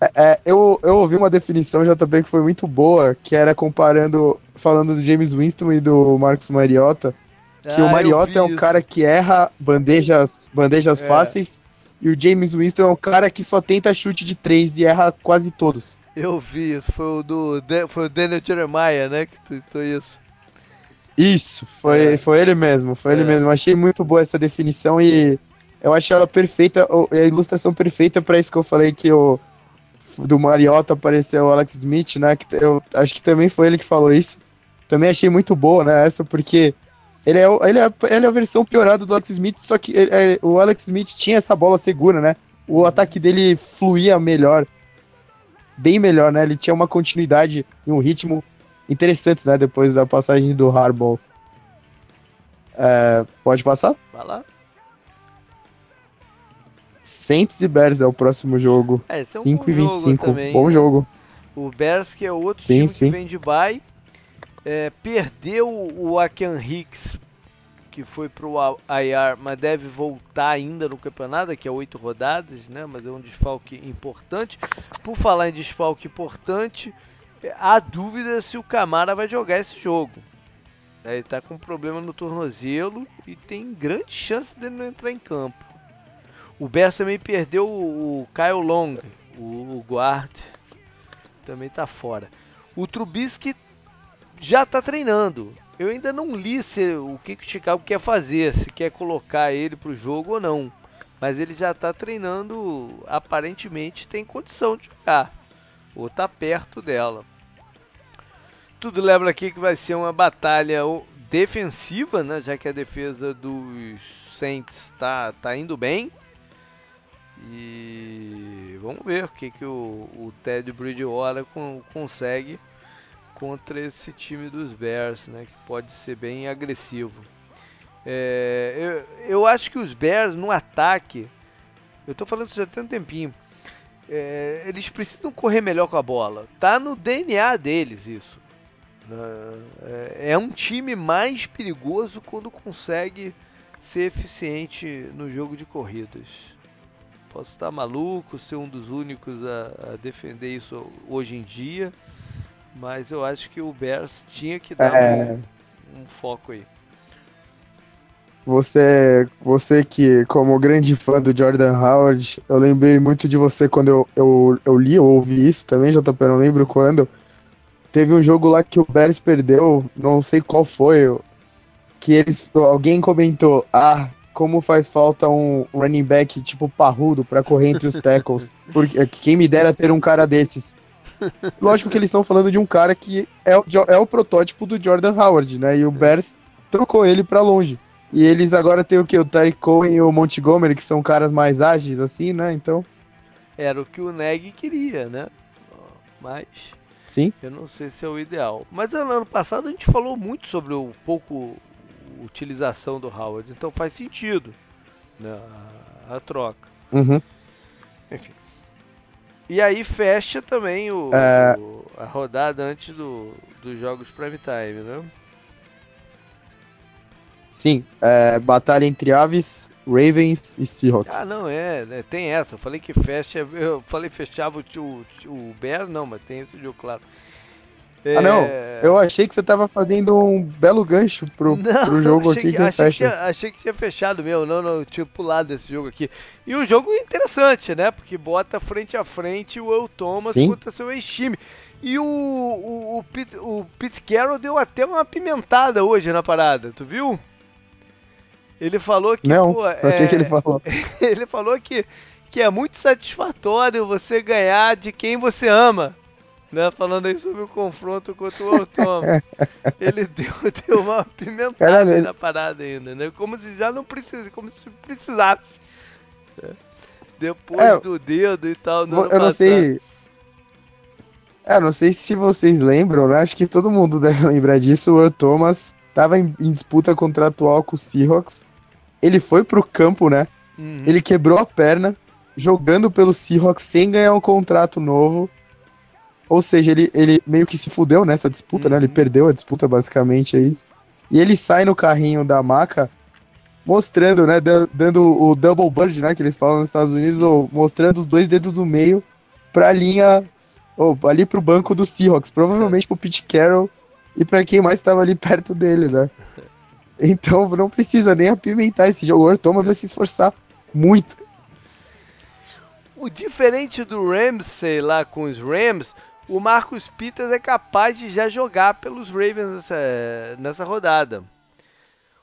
É, é, eu, eu ouvi uma definição JP que foi muito boa, que era comparando, falando do James Winston e do Marcos Mariota, que Ah, o eu Mariota é um isso. cara que erra bandejas, bandejas É. fáceis, e o James Winston é um cara que só tenta chute de três e erra quase todos. Eu vi isso. Foi o do. Foi o Daniel Jeremiah, né? Que tweetou isso. Isso, foi, É. foi ele mesmo, foi ele É. mesmo. Achei muito boa essa definição e eu achei ela perfeita, o- a ilustração perfeita pra isso que eu falei que o do Mariota apareceu o Alex Smith, né? Que eu acho que também foi ele que falou isso. Também achei muito boa, né? Essa porque ele é, ele é, ele é a versão piorada do Alex Smith, só que ele- é, o Alex Smith tinha essa bola segura, né? O ataque dele fluía melhor, bem melhor, né? Ele tinha uma continuidade e um ritmo interessante, né? Depois da passagem do Harbaugh. É, pode passar? Vai lá. Saints e Bears é o próximo jogo. É, esse é um 5 bom e jogo 25. também. Bom né? jogo. O Bears, que é outro Sim, time sim. que vem de bye, é, perdeu o Akan Hicks, que foi pro IR, mas deve voltar ainda no campeonato, daqui a oito rodadas, né? Mas é um desfalque importante. Por falar em desfalque importante, é, há dúvida se o Camara vai jogar esse jogo. É, Ele tá com problema no tornozelo e tem grande chance dele não entrar em campo. O Bears também perdeu o Kyle Long, o, o guard, também tá fora. O Trubisky já tá treinando. Eu ainda não li se, o que, que o Chicago quer fazer, se quer colocar ele pro jogo ou não. Mas ele já tá treinando, aparentemente tem condição de jogar. Ou tá perto dela. Tudo leva aqui que vai ser uma batalha defensiva, né? Já que a defesa dos Saints tá, tá indo bem. E vamos ver o que, que o, o Ted Bridgewater con- consegue contra esse time dos Bears, né? Que pode ser bem agressivo. É, eu, eu acho que os Bears no ataque, eu tô falando isso já tem um tempinho, é, eles precisam correr melhor com a bola. Tá no DNA deles isso. né? É, é um time mais perigoso quando consegue ser eficiente no jogo de corridas. Posso estar maluco, ser um dos únicos a, a defender isso hoje em dia, mas eu acho que o Bears tinha que dar É. um, um foco aí. Você, você que, como grande fã do Jordan Howard, eu lembrei muito de você quando eu, eu, eu li ou ouvi isso também, JP, não lembro quando. Teve um jogo lá que o Bears perdeu, não sei qual foi, que eles, alguém comentou, ah, como faz falta um running back tipo parrudo pra correr entre os tackles, porque quem me dera ter um cara desses. Lógico que eles estão falando de um cara que é o, é o protótipo do Jordan Howard, né? E o Bears trocou ele pra longe. E eles agora têm o que? O Tarek Cohen e o Montgomery, que são caras mais ágeis, assim, né? Então, Era o que o Neg queria, né? Mas sim. eu não sei se é o ideal. Mas ano passado a gente falou muito sobre o pouco utilização do Howard, então faz sentido né, a, a troca. Uhum. Enfim. E aí fecha também o, É. o- a rodada antes do, dos jogos prime time, né? Sim. É, batalha entre Aves, Ravens e Seahawks. Ah, não, é, né, tem essa. Eu falei que fecha, eu falei fechava o, o, o Bear, não, mas tem esse jogo, claro. Ah, não. É, Eu achei que você tava fazendo um belo gancho pro, Não, pro jogo achei aqui que, achei fecha. tinha- achei que tinha fechado meu, não, não, eu tinha pulado esse jogo aqui. E um jogo interessante, né? Porque bota frente a frente o El Thomas Sim. contra seu ex-time. E o, o, o, Pete, o Pete Carroll deu até uma pimentada hoje na parada, tu viu? Ele falou que. Não, pô, o que, é, que ele falou? ele falou que, que é muito satisfatório você ganhar de quem você ama. Né, falando aí sobre o confronto contra o Otoma. ele deu, deu uma pimentada Caralho. na parada ainda, né? Como se já não precisasse, como se precisasse. Né? Depois é, do dedo e tal. Eu não sei. É, não sei se vocês lembram, né? Acho que todo mundo deve lembrar disso. O Thomas estava em, em, disputa contratual com o Seahawks. Ele foi pro campo, né? Uhum. Ele quebrou a perna jogando pelo Seahawks sem ganhar um contrato novo. Ou seja, ele, ele meio que se fudeu nessa disputa, uhum. né? Ele uhum. perdeu a disputa, basicamente, é isso. E ele sai no carrinho da maca mostrando, né? Dando o double bird, né? Que eles falam nos Estados Unidos, ou mostrando os dois dedos do meio pra linha ou ali pro banco do Seahawks, provavelmente pro Pete Carroll e para quem mais estava ali perto dele, né? Então não precisa nem apimentar esse jogo. O Thomas vai se esforçar muito. O diferente do Ramsey lá com os Rams, o Marcus Peters é capaz de já jogar pelos Ravens nessa, nessa rodada.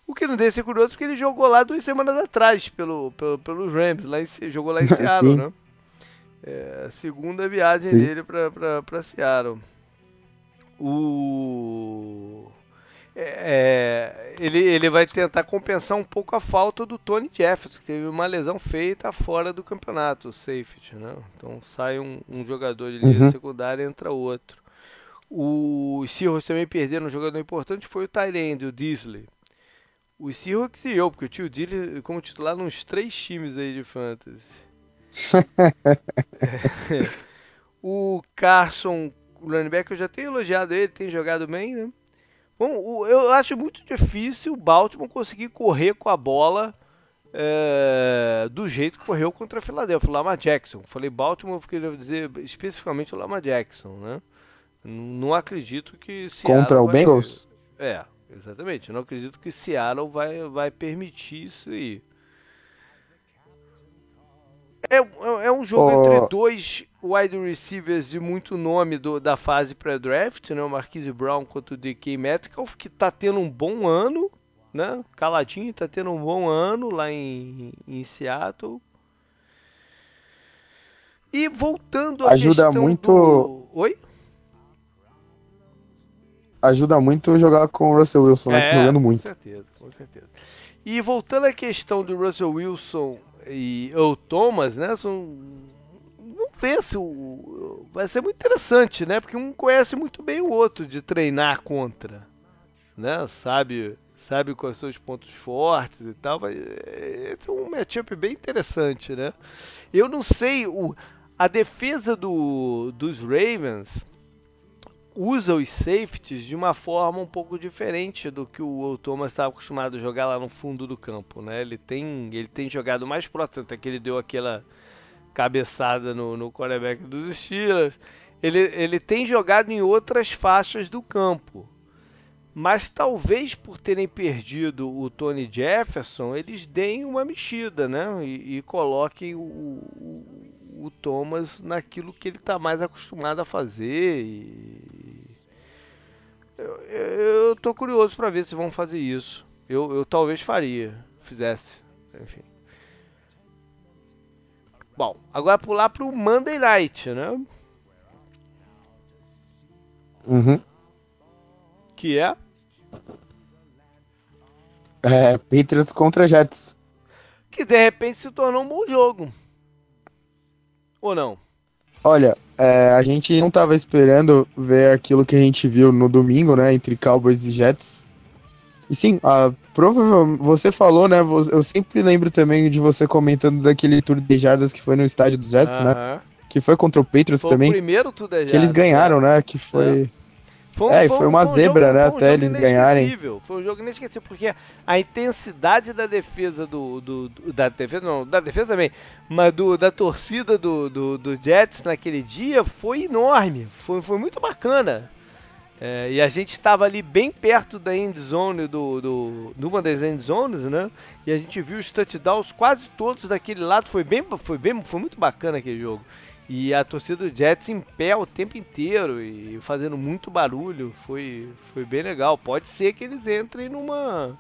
O que não deve ser curioso porque ele jogou lá duas semanas atrás pelo, pelo, pelos Rams, lá em, jogou lá em Seattle, né? É a segunda viagem Sim. dele para Seattle. O. É, ele, ele vai tentar compensar um pouco a falta do Tony Jefferson, que teve uma lesão feita fora do campeonato, o safety, né? Então sai um, um jogador de linha uhum. secundária e entra outro. Os Seahawks também perderam um jogador importante, foi o Tyrande, o Disley. Os Seahawks e eu, porque eu tinha o Disley como titular nos três times aí de fantasy. o Carson, o running back, eu já tenho elogiado ele, tem jogado bem, né? Bom, eu acho muito difícil o Baltimore conseguir correr com a bola é, do jeito que correu contra a Philadelphia, o Lama Jackson. Falei Baltimore, eu queria dizer especificamente o Lama Jackson, né? Não acredito que Seattle contra o Bengals. É, exatamente. não acredito que Seattle vai, vai permitir isso aí. É, é, é um jogo oh. entre dois wide receivers de muito nome do, da fase pré-draft, né? O Marquise Brown contra o DK Metcalf, que tá tendo um bom ano, né? Caladinho, tá tendo um bom ano lá em, em Seattle. E voltando à Ajuda muito... Do... Oi? Ajuda muito jogar com o Russell Wilson, né? Tá é, jogando muito. Com certeza, com certeza. E voltando à questão do Russell Wilson e o Thomas, né? São vamos ver se o vai ser muito interessante, né? Porque um conhece muito bem o outro de treinar contra, né? Sabe, sabe quais são os pontos fortes e tal. Vai é um matchup bem interessante, né? Eu não sei o a defesa do, dos Ravens usa os safeties de uma forma um pouco diferente do que o Thomas estava acostumado a jogar lá no fundo do campo, né? Ele tem, ele tem jogado mais próximo, até que ele deu aquela cabeçada no, no quarterback dos Steelers. Ele, ele tem jogado em outras faixas do campo. Mas talvez por terem perdido o Tony Jefferson, eles deem uma mexida, né? E, e coloquem o, o, o Thomas naquilo que ele está mais acostumado a fazer. E... Eu, eu tô curioso para ver se vão fazer isso. Eu, eu talvez faria, fizesse, enfim. Bom, agora pular para o Monday Night, né? Uhum. Que é? É, Patriots contra Jets. Que de repente se tornou um bom jogo. Ou não? Olha, é, a gente não estava esperando ver aquilo que a gente viu no domingo, né? Entre Cowboys e Jets. E sim, a, provavelmente você falou, né? Eu sempre lembro também de você comentando daquele tour de jardas que foi no estádio dos Jets, uh -huh. né? Que foi contra o Patriots foi também. O primeiro tour de jardas. Que eles ganharam, né? Que foi. É. Foi, é, foi, foi uma foi zebra, jogo, né? Um até eles ganharem. Foi um jogo inesquecível, porque a intensidade da defesa do, do, do, Da defesa, não, da defesa também, mas do, da torcida do, do, do Jets naquele dia foi enorme. Foi, foi muito bacana. É, e a gente estava ali bem perto da end zone do, do, numa das end zones, né? E a gente viu os touchdowns quase todos daquele lado. Foi bem, foi bem, foi muito bacana aquele jogo. E a torcida do Jets em pé o tempo inteiro e fazendo muito barulho. Foi, foi bem legal. Pode ser que eles entrem numa,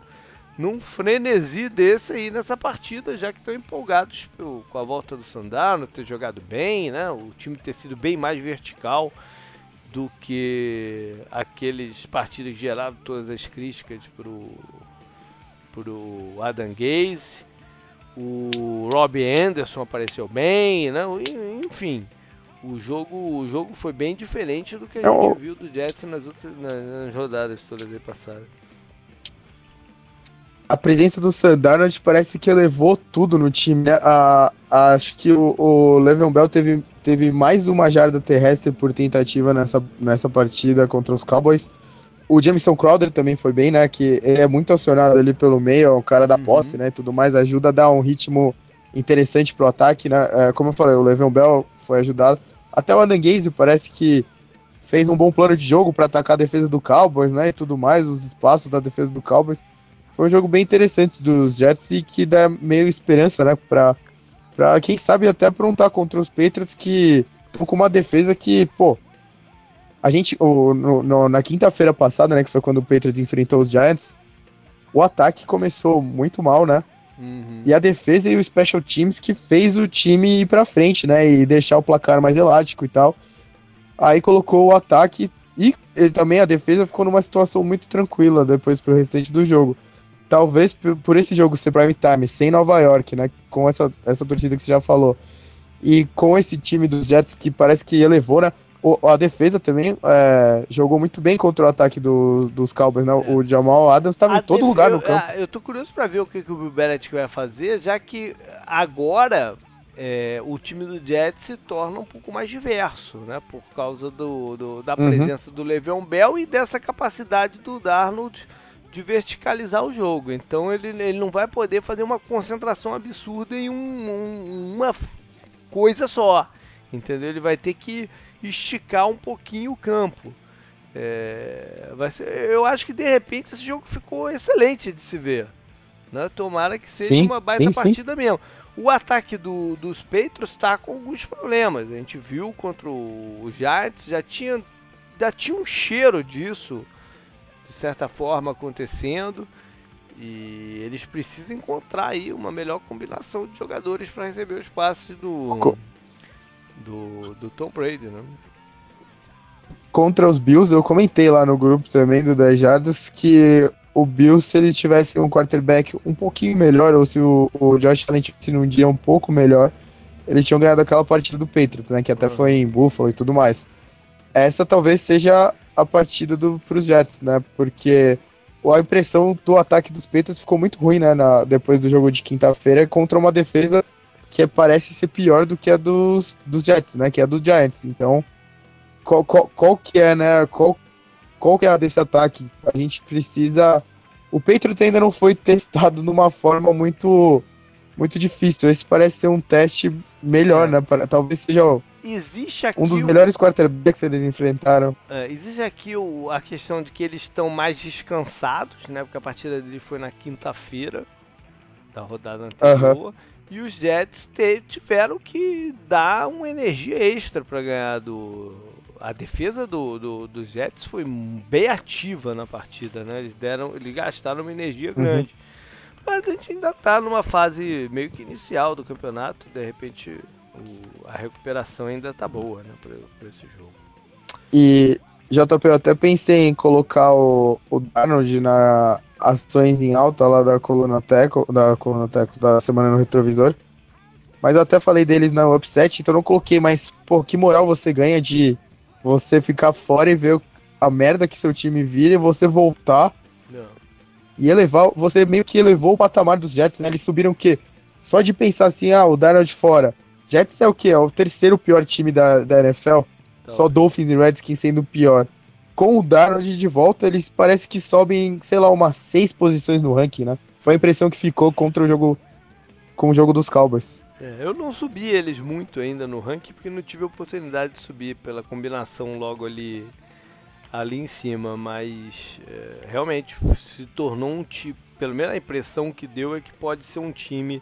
num frenesi desse aí nessa partida, já que estão empolgados com a volta do Sandano, ter jogado bem, né? O time ter sido bem mais vertical do que aqueles partidos geraram todas as críticas pro, pro Adam Gaze. O Robbie Anderson apareceu bem, né? enfim. O jogo, o jogo foi bem diferente do que a é gente viu do Jets nas, outras, nas, nas rodadas todas aí passadas a presença do Sam Darnold parece que elevou tudo no time. Né? A, a, acho que o, o Le'Veon Bell teve, teve mais uma jarda terrestre por tentativa nessa, nessa partida contra os Cowboys. O Jameson Crowder também foi bem, né? Que ele é muito acionado ali pelo meio, é o cara da uhum. posse, né? Tudo mais, ajuda a dar um ritmo interessante pro ataque, né? É, como eu falei, o Le'Veon Bell foi ajudado. Até o Adam Gaze parece que fez um bom plano de jogo para atacar a defesa do Cowboys, né? E tudo mais, os espaços da defesa do Cowboys. Foi um jogo bem interessante dos Jets e que dá meio esperança, né? Pra, pra quem sabe até aprontar contra os Patriots que estão com uma defesa que, pô. A gente, o, no, no, na quinta-feira passada, né, que foi quando o Patriots enfrentou os Giants, o ataque começou muito mal, né? Uhum. E a defesa e o Special Teams que fez o time ir pra frente, né? E deixar o placar mais elástico e tal. Aí colocou o ataque e ele também, a defesa, ficou numa situação muito tranquila depois pro restante do jogo talvez por esse jogo ser prime time, sem Nova York, né? Com essa, essa torcida que você já falou. E com esse time dos Jets que parece que elevou, né? O, a defesa também é, jogou muito bem contra o ataque do, dos Cowboys, né? O Jamal Adams estava em todo lugar no campo. Eu, eu tô curioso para ver o que, que o Bill Belichick vai fazer, já que agora é, o time do Jets se torna um pouco mais diverso, né? Por causa do, do da uhum. presença uhum. do Le'Veon Bell e dessa capacidade do Darnold de verticalizar o jogo. Então ele, ele não vai poder fazer uma concentração absurda em um, um, uma coisa só. Entendeu? Ele vai ter que esticar um pouquinho o campo. É, vai ser, eu acho que de repente esse jogo ficou excelente de se ver. Né? Tomara que seja sim, uma baita sim, partida sim. mesmo. O ataque do, dos Patriots está com alguns problemas. A gente viu contra o Giants, já tinha, já tinha um cheiro disso de certa forma acontecendo e eles precisam encontrar aí uma melhor combinação de jogadores para receber os passes do, do, do Tom Brady, né? Contra os Bills, eu comentei lá no grupo também do 10 Jardas que o Bills, se eles tivessem um quarterback um pouquinho melhor, ou se o, o Josh Allen tivesse num dia um pouco melhor, eles tinham ganhado aquela partida do Patriots, né? Que até uhum. foi em Buffalo e tudo mais. Essa talvez seja a partida do, pros Jets, né? Porque a impressão do ataque dos Patriots ficou muito ruim, né? Na, depois do jogo de quinta-feira contra uma defesa que parece ser pior do que a dos, dos Jets, né? Que é a dos Giants. Então, qual, qual, qual que é, né? Qual, qual que é a desse ataque? A gente precisa... O Patriots ainda não foi testado numa forma muito muito difícil. Esse parece ser um teste melhor, é. né? Talvez seja um dos melhores quarterbacks que eles enfrentaram. É, existe aqui o, a questão de que eles estão mais descansados, né? Porque a partida dele foi na quinta-feira da rodada anterior. E os Jets te, tiveram que dar uma energia extra para ganhar do. A defesa do, do, dos Jets foi bem ativa na partida, né? Eles deram, eles gastaram uma energia uhum. grande. Uhum. Mas a gente ainda está numa fase meio que inicial do campeonato. De repente o, a recuperação ainda tá boa, né, pra, esse jogo. E, JP, eu até pensei em colocar o, o Darnold na ações em alta lá da coluna Teco, da coluna Teco da semana no retrovisor. Mas eu até falei deles na upset, então não coloquei, mas, pô, que moral você ganha de você ficar fora e ver a merda que seu time vira e você voltar não. e elevar. Você meio que elevou o patamar dos Jets, né? Eles subiram o quê? Só de pensar assim, ah, o Darnold fora. Jets é o que? É o terceiro pior time da, da NFL. Então. Só Dolphins e Redskins sendo o pior. Com o Darnold de volta, eles parece que sobem, sei lá, umas seis posições no ranking, né? Foi a impressão que ficou contra o jogo com o jogo dos Cowboys. É, eu não subi eles muito ainda no ranking porque não tive a oportunidade de subir pela combinação logo ali ali em cima, mas é, realmente se tornou um time, pelo menos a impressão que deu é que pode ser um time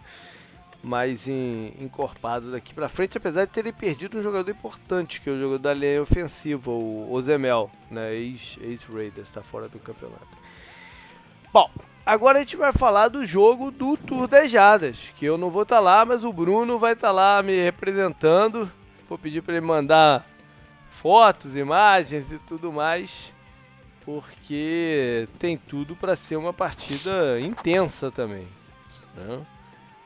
mais em, encorpado daqui para frente, apesar de terem perdido um jogador importante, que é o jogador da linha ofensiva, o Ozemel, né, ex-Raiders, está fora do campeonato. Bom, Agora a gente vai falar do jogo do Tour das Jadas, que eu não vou estar tá lá, mas o Bruno vai estar tá lá me representando. Vou pedir para ele mandar fotos, imagens e tudo mais, porque tem tudo para ser uma partida intensa também. Né?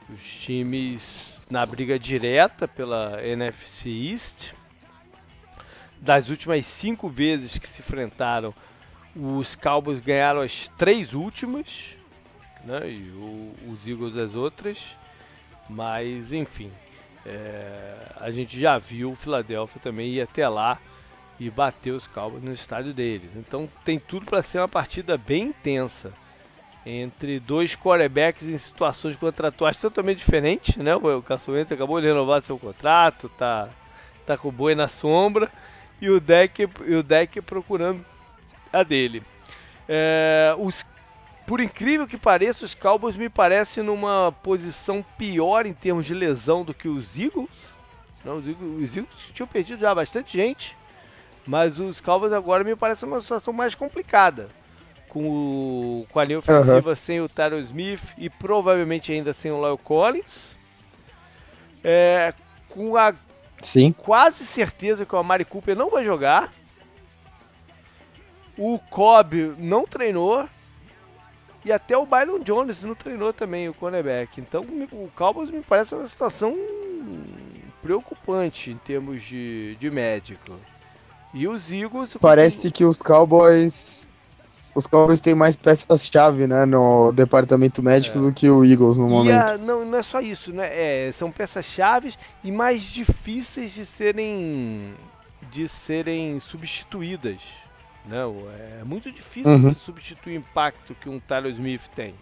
Os times na briga direta pela NFC East. Das últimas cinco vezes que se enfrentaram, os Cowboys ganharam as três últimas, né? E o, os Eagles as outras. Mas, enfim, é, a gente já viu o Philadelphia também ir até lá e bater os Cowboys no estádio deles. Então tem tudo para ser uma partida bem intensa entre dois quarterbacks em situações contratuais totalmente diferentes, né? O Carson Wentz acabou de renovar seu contrato, tá, tá com o boi na sombra e o deck, e o deck procurando a dele. É, os, por incrível que pareça, os Cowboys me parecem numa posição pior em termos de lesão do que os Eagles. Não, os, Eagles os Eagles tinham perdido já bastante gente, mas os Cowboys agora me parecem uma situação mais complicada. Com, o, com a linha ofensiva uhum. sem o Tyron Smith e provavelmente ainda sem o Lyle Collins. É, com a Sim. quase certeza que o Amari Cooper não vai jogar. O Cobb não treinou. E até o Byron Jones não treinou também, o cornerback. Então o Cowboys me parece uma situação preocupante em termos de, de médico. E os Eagles. Parece que os Cowboys. Os Cowboys têm mais peças-chave, né, no departamento médico é. do que o Eagles no momento. A, não, não é só isso, né? É, são peças-chave e mais difíceis de serem de serem substituídas. Não, é muito difícil uhum. substituir o impacto que um Tyler Smith tem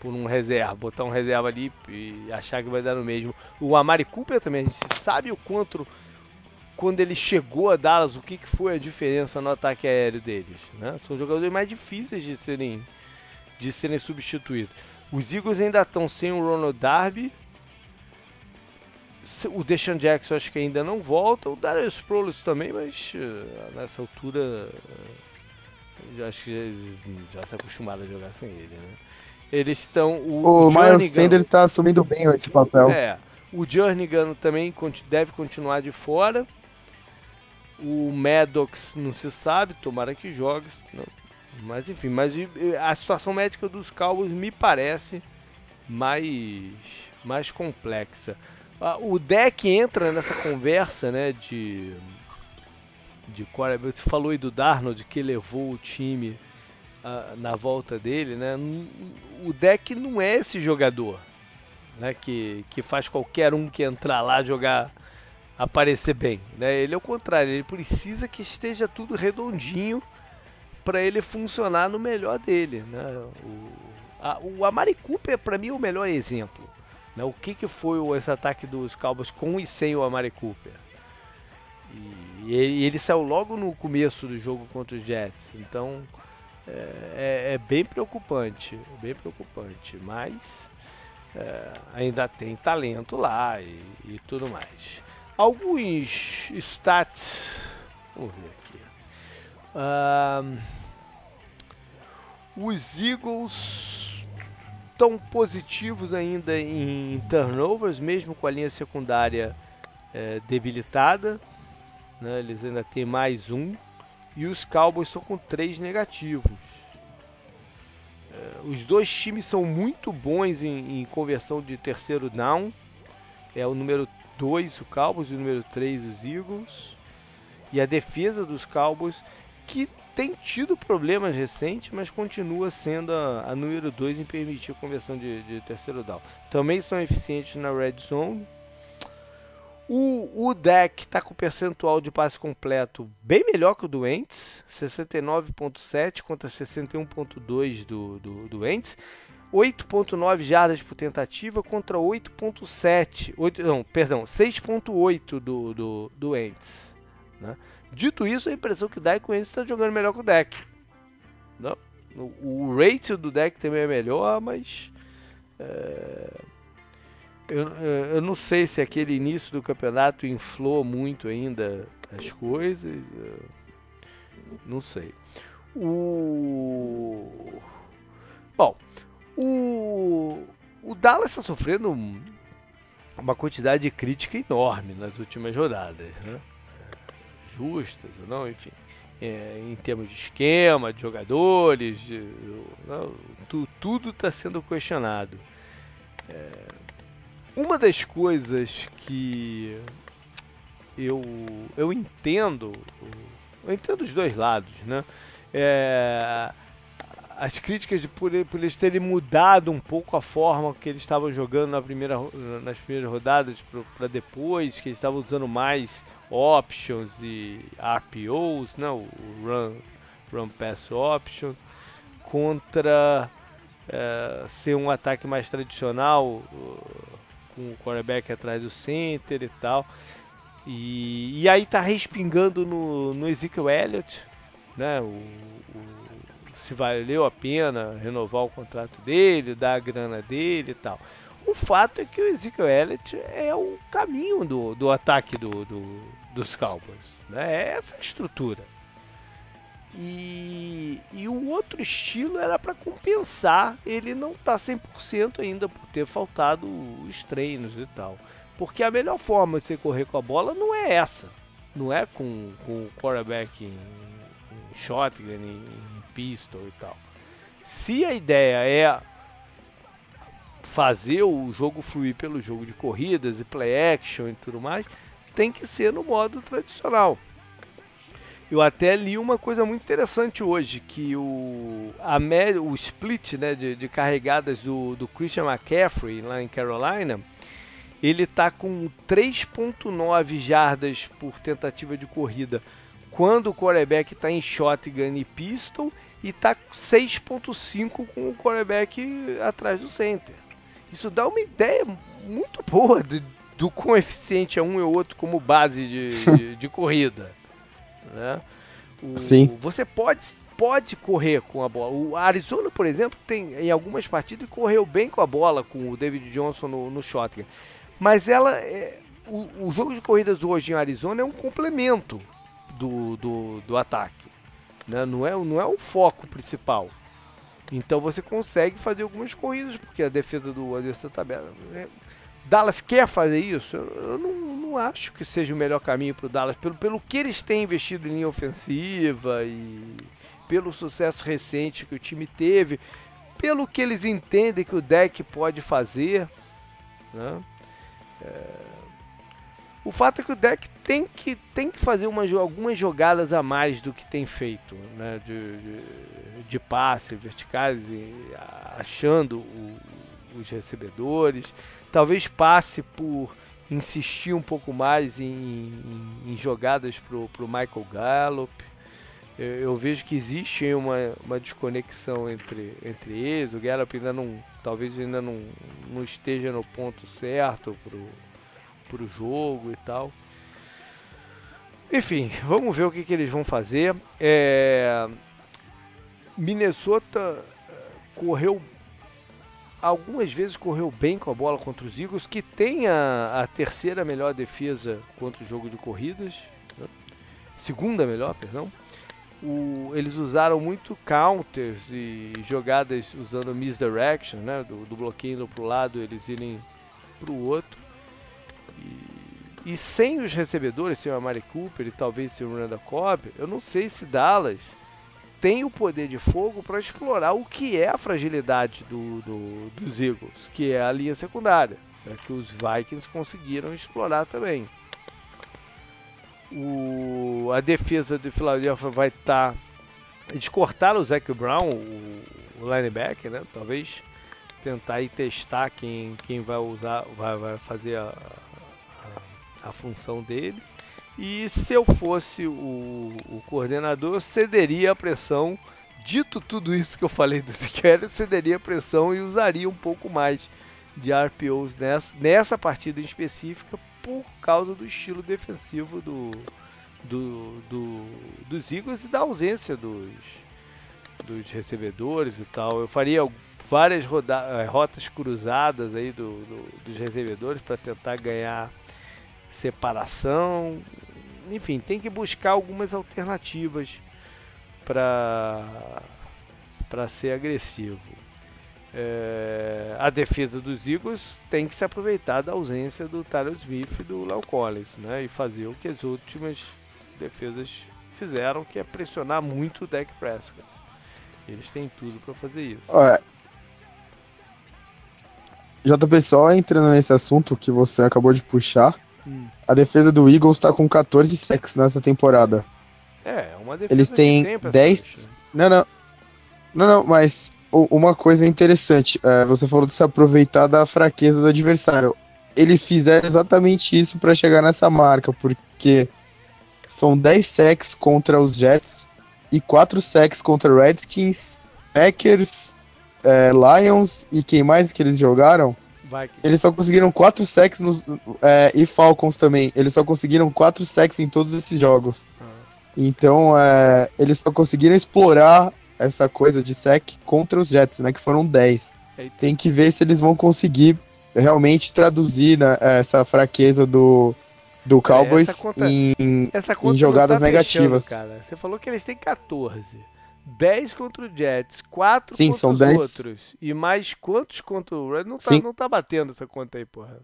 por um reserva, botar um reserva ali e achar que vai dar no mesmo. O Amari Cooper também, a gente sabe o quanto quando ele chegou a Dallas, o que, que foi a diferença no ataque aéreo deles. Né? São jogadores mais difíceis de serem, de serem substituídos. Os Eagles ainda estão sem o Ronald Darby. O Deshaun Jackson acho que ainda não volta. O Darius Sproles também, mas uh, nessa altura uh, já, acho que já está acostumado a jogar sem ele. Né? Eles estão. O, o Miles Sanders está assumindo bem esse papel. É. O Jernigan também deve continuar de fora. O Maddox não se sabe, tomara que jogue. Mas enfim, mas a situação médica dos Cowboys me parece mais, mais complexa. O deck entra nessa conversa, né, de de Você falou aí do Darnold que levou o time uh, na volta dele, né? O deck não é esse jogador, né, que, que faz qualquer um que entrar lá jogar aparecer bem, né? Ele é o contrário, ele precisa que esteja tudo redondinho para ele funcionar no melhor dele, né? O, a, o Amari Cooper para mim é o melhor exemplo, né? O que que foi esse ataque dos Cowboys com e sem o Amari Cooper? E, e ele saiu logo no começo do jogo contra os Jets, então é, é, é bem preocupante, bem preocupante, mas é, ainda tem talento lá e, e tudo mais alguns stats. Vamos ver aqui. os Eagles estão positivos ainda em turnovers, mesmo com a linha secundária é, debilitada. Né? Eles ainda têm mais um. E os Cowboys estão com três negativos. É, os dois times são muito bons em, em conversão de terceiro down. É o número 2 o Cowboys e o número 3 os Eagles. E a defesa dos Cowboys, que tem tido problemas recentes, mas continua sendo a, a número 2 em permitir a conversão de, de, terceiro down. Também são eficientes na red zone. O, o deck está com percentual de passe completo bem melhor que o do Ents, 69.7 contra 61.2 do, do, do Ents. 8.9 jardas por tentativa contra 8.7, não, perdão, 6.8 do, do, do Ents. Né? Dito isso, a impressão que dá é que o Ents está jogando melhor que o deck. Não? O, o ratio do deck também é melhor, mas é, eu, eu não sei se aquele início do campeonato inflou muito ainda as coisas. Não sei. O... Bom, O, o Dallas está sofrendo uma quantidade de crítica enorme nas últimas rodadas, né? justas ou não, enfim. É, em termos de esquema, de jogadores, de, não, tu, tudo está sendo questionado. É, uma das coisas que eu, eu entendo, eu entendo os dois lados, né? É, as críticas de por, por, eles terem mudado um pouco a forma que eles estavam jogando na primeira, nas primeiras rodadas para depois, que eles estavam usando mais options e RPOs, né, o run, run pass options, contra é, ser um ataque mais tradicional, com o quarterback atrás do center e tal. E, e aí tá respingando no, no Ezekiel Elliott, né? O, o, se valeu a pena renovar o contrato dele, dar a grana dele e tal. O fato é que o Ezekiel Elliott é o caminho do, do ataque do, do, dos Cowboys. Né? É essa estrutura. E, e o outro estilo era para compensar ele não tá 100% ainda por ter faltado os treinos e tal. Porque a melhor forma de você correr com a bola não é essa. Não é com, com o quarterback em, em shotgun, em pistol e tal. Se a ideia é fazer o jogo fluir pelo jogo de corridas e play action e tudo mais, tem que ser no modo tradicional. Eu até li uma coisa muito interessante hoje, que o, a, o split né, de, de carregadas do, do Christian McCaffrey lá em Carolina, ele está com 3.9 jardas por tentativa de corrida quando o quarterback está em shotgun e pistol e está 6.5 com o quarterback atrás do center. Isso dá uma ideia muito boa do, do quão eficiente é um e o outro como base de, de, de corrida. Né? O, Sim. Você pode, pode correr com a bola. O Arizona, por exemplo, tem em algumas partidas correu bem com a bola com o David Johnson no, no shotgun. Mas ela é, o, o, jogo de corridas hoje em Arizona é um complemento do, do, do ataque. Né? Não, é, não é o foco principal. Então você consegue fazer algumas corridas, porque a defesa do Anderson está tabela. É, Dallas quer fazer isso? Eu não, não acho que seja o melhor caminho para o Dallas, pelo, pelo que eles têm investido em linha ofensiva e pelo sucesso recente que o time teve, pelo que eles entendem que o deck pode fazer. Né? É... O fato é que o deck tem que, tem que fazer uma, algumas jogadas a mais do que tem feito, né? de, de, de passe verticais, achando o, os recebedores. Talvez passe por insistir um pouco mais em, em, em jogadas para o Michael Gallup. Eu, eu, vejo que existe uma, uma desconexão entre, entre eles. O Gallup ainda não, talvez ainda não, não esteja no ponto certo para o jogo e tal. Enfim, vamos ver o que, que eles vão fazer. É... Minnesota eh, correu algumas vezes correu bem com a bola contra os Eagles, que tem a, a terceira melhor defesa contra o jogo de corridas, né? segunda melhor, perdão. O, eles usaram muito counters e jogadas usando misdirection, né? do, do bloqueio para o lado, eles irem para o outro. E, e, sem os recebedores, sem o Amari Cooper e talvez sem o Randall Cobb, eu não sei se Dallas tem o poder de fogo para explorar o que é a fragilidade do, do, dos Eagles, que é a linha secundária, né, que os Vikings conseguiram explorar também. O, a defesa de Philadelphia vai estar. Tá, eles cortaram o Zac Brown, o, o linebacker, né? Talvez tentar ir testar quem, quem vai usar, vai, vai fazer a, a, função dele. E se eu fosse o, o coordenador, eu cederia a pressão. Dito tudo isso que eu falei do Siqueira, eu cederia a pressão e usaria um pouco mais de RPOs nessa, nessa partida em específica por causa do estilo defensivo do, do, do, dos Eagles e da ausência dos, dos recebedores e tal. Eu faria várias eh, rotas cruzadas aí do, do dos recebedores para tentar ganhar separação enfim, tem que buscar algumas alternativas para ser agressivo. é, a defesa dos Eagles tem que se aproveitar da ausência do Tyler Smith e do Léo Collins, né? E fazer o que as últimas defesas fizeram, que é pressionar muito o Dak Prescott. Eles têm tudo para fazer isso. Olha, JP, só entrando nesse assunto que você acabou de puxar. A defesa do Eagles está com 14 sacks nessa temporada. É, uma defesa Eles têm 10. Não, não. Não, não, mas uma coisa interessante, é, você falou de se aproveitar da fraqueza do adversário. Eles fizeram exatamente isso para chegar nessa marca, porque são 10 sacks contra os Jets e 4 sacks contra Redskins, Packers, é, Lions e quem mais que eles jogaram? Eles só conseguiram 4 sacks nos, é, e Falcons também. Eles só conseguiram 4 sacks em todos esses jogos. Ah. Então, é, eles só conseguiram explorar essa coisa de sec contra os Jets, né? Que foram 10. Tem que ver se eles vão conseguir realmente traduzir né, essa fraqueza do, do é, Cowboys é, conta, em, em, jogadas tá negativas. cara. Você falou que eles têm 14. 10 contra o Jets, 4 Sim, contra são os 10. outros. E mais quantos contra o Red? Não tá, não tá batendo essa conta aí, porra.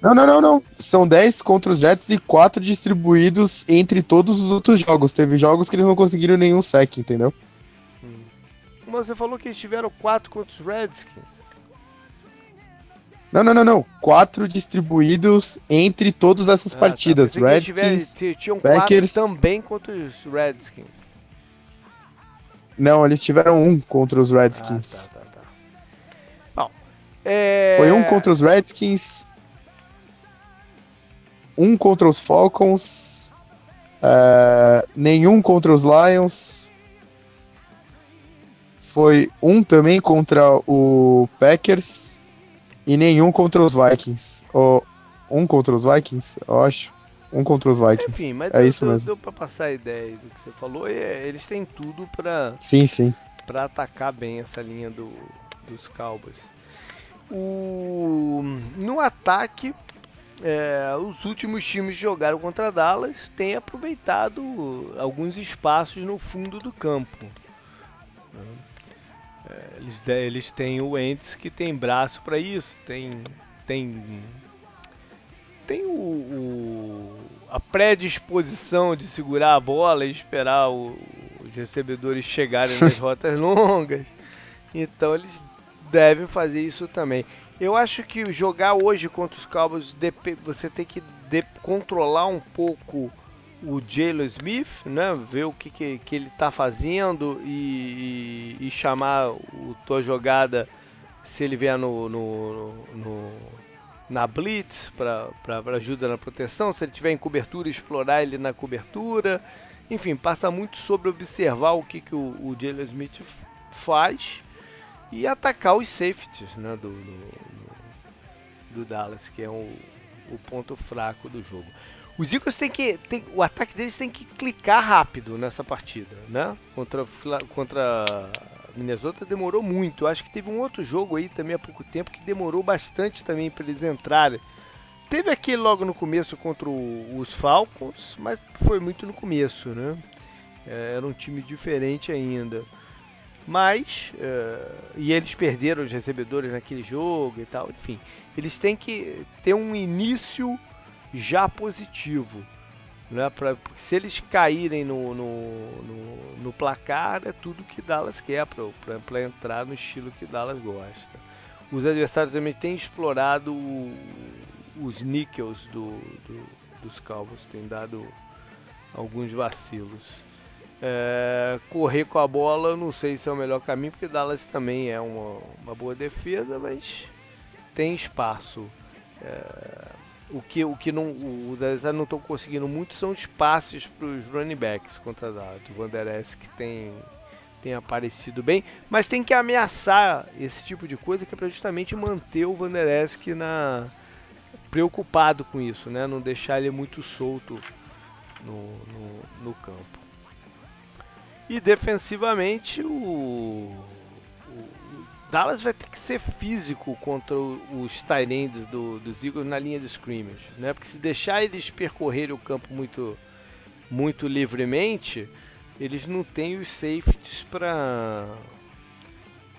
Não, não, não, não. São 10 contra os Jets e 4 distribuídos entre todos os outros jogos. Teve jogos que eles não conseguiram nenhum sec, entendeu? Mas você falou que eles tiveram quatro contra os Redskins. Não, não, não, não. Quatro distribuídos entre todas essas ah, tá. partidas. Tá. Redskins, tiver, tinham Packers... também contra os Redskins. Não, eles tiveram um contra os Redskins. Ah, tá, tá, tá. Bom, é... Foi um contra os Redskins, um contra os Falcons, é... nenhum contra os Lions foi um também contra o Packers e nenhum contra os Vikings. Ou um contra os Vikings, eu acho. Um contra os Vikings. Enfim, mas é deu, isso mesmo. deu pra passar a ideia do que você falou. E é, eles têm tudo pra, sim, sim. pra atacar bem essa linha do, dos Cowboys. O, no ataque, é, os últimos times que jogaram contra Dallas têm aproveitado alguns espaços no fundo do campo. É, eles, eles têm o Ents que tem braço para isso, tem tem tem o, o, a predisposição de segurar a bola e esperar o, os recebedores chegarem nas rotas longas. Então eles devem fazer isso também. Eu acho que jogar hoje contra os Cowboys você tem que controlar um pouco o Jalen Smith, né? Ver o que, que, que ele está fazendo e, e, e, chamar o tua jogada se ele vier no, no, no na blitz para ajuda na proteção, se ele tiver em cobertura, explorar ele na cobertura. Enfim, passa muito sobre observar o que, que o, o Jalen Smith faz e atacar os safeties né, do, do, do Dallas, que é o, o ponto fraco do jogo. Os Eagles tem que. Tem, o ataque deles tem que clicar rápido nessa partida, né? Contra, contra Minnesota demorou muito. Acho que teve um outro jogo aí também há pouco tempo que demorou bastante também para eles entrarem. Teve aquele logo no começo contra o, os Falcons, mas foi muito no começo, né? É, era um time diferente ainda. Mas, uh, e eles perderam os recebedores naquele jogo e tal, enfim. Eles têm que ter um início já positivo. Né? Pra, se eles caírem no, no, no, no, placar, é tudo que Dallas quer para entrar no estilo que Dallas gosta. Os adversários também têm explorado os níqueis do, do, dos Cowboys, têm dado alguns vacilos. É, correr com a bola, não sei se é o melhor caminho, porque Dallas também é uma, uma boa defesa, mas tem espaço. É, o que, o que não, os adversários não estão conseguindo muito são os passes para os running backs contra a O Vander que tem, tem aparecido bem, mas tem que ameaçar esse tipo de coisa que é para justamente manter o Vander na preocupado com isso, né? Não deixar ele muito solto no, no, no campo. E defensivamente o Dallas vai ter que ser físico contra os Tyrands do, dos Eagles na linha de scrimmage, né? Porque se deixar eles percorrerem o campo muito, muito livremente, eles não têm os safeties para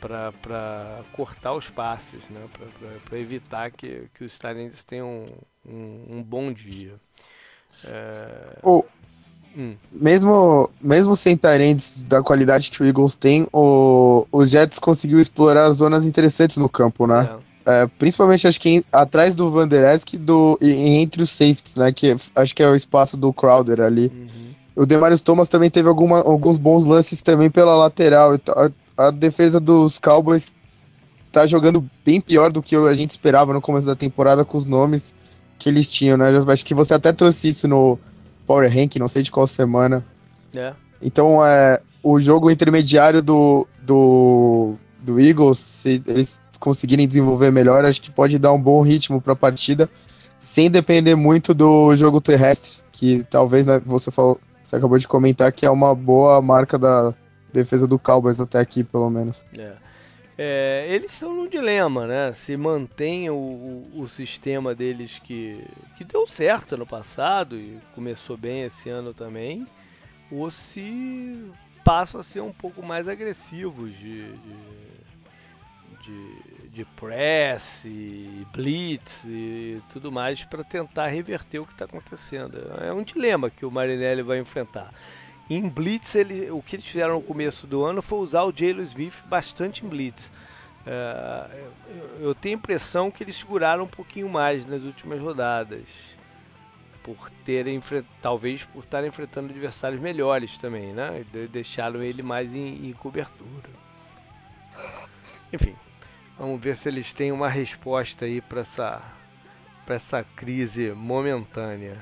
para cortar os passes, né? para evitar que, que os Tyrants tenham um, um, um, bom dia. É... Oh, hum. mesmo, mesmo sem Tyrants da qualidade que o Eagles tem, o, os Jets conseguiu explorar zonas interessantes no campo, né? É. É, principalmente acho que em, atrás do Van Der Esk do, e, entre os safeties, né? Que acho que é o espaço do Crowder ali. Uhum. O Demarius Thomas também teve alguma, alguns bons lances também pela lateral. A, a, defesa dos Cowboys tá jogando bem pior do que a gente esperava no começo da temporada com os nomes que eles tinham, né? Acho que você até trouxe isso no Power Rank, não sei de qual semana. É. Então, é, o jogo intermediário do, do, do Eagles, se eles conseguirem desenvolver melhor, acho que pode dar um bom ritmo para a partida, sem depender muito do jogo terrestre, que talvez né, você falou, você acabou de comentar que é uma boa marca da defesa do Cowboys até aqui, pelo menos. É. É, eles estão num dilema, né? Se mantém o, o, o, sistema deles que, que deu certo no passado e começou bem esse ano também, ou se passam a ser um pouco mais agressivos de, de, de de press, e blitz e tudo mais para tentar reverter o que está acontecendo. É um dilema que o Marinelli vai enfrentar. Em blitz, ele, o que eles fizeram no começo do ano foi usar o Jalen Smith bastante em blitz. É, eu tenho a impressão que eles seguraram um pouquinho mais nas últimas rodadas, por terem talvez por estarem enfrentando adversários melhores também, né? Deixaram ele mais em, em cobertura. Enfim, Vamos ver se eles têm uma resposta aí para essa, essa crise momentânea.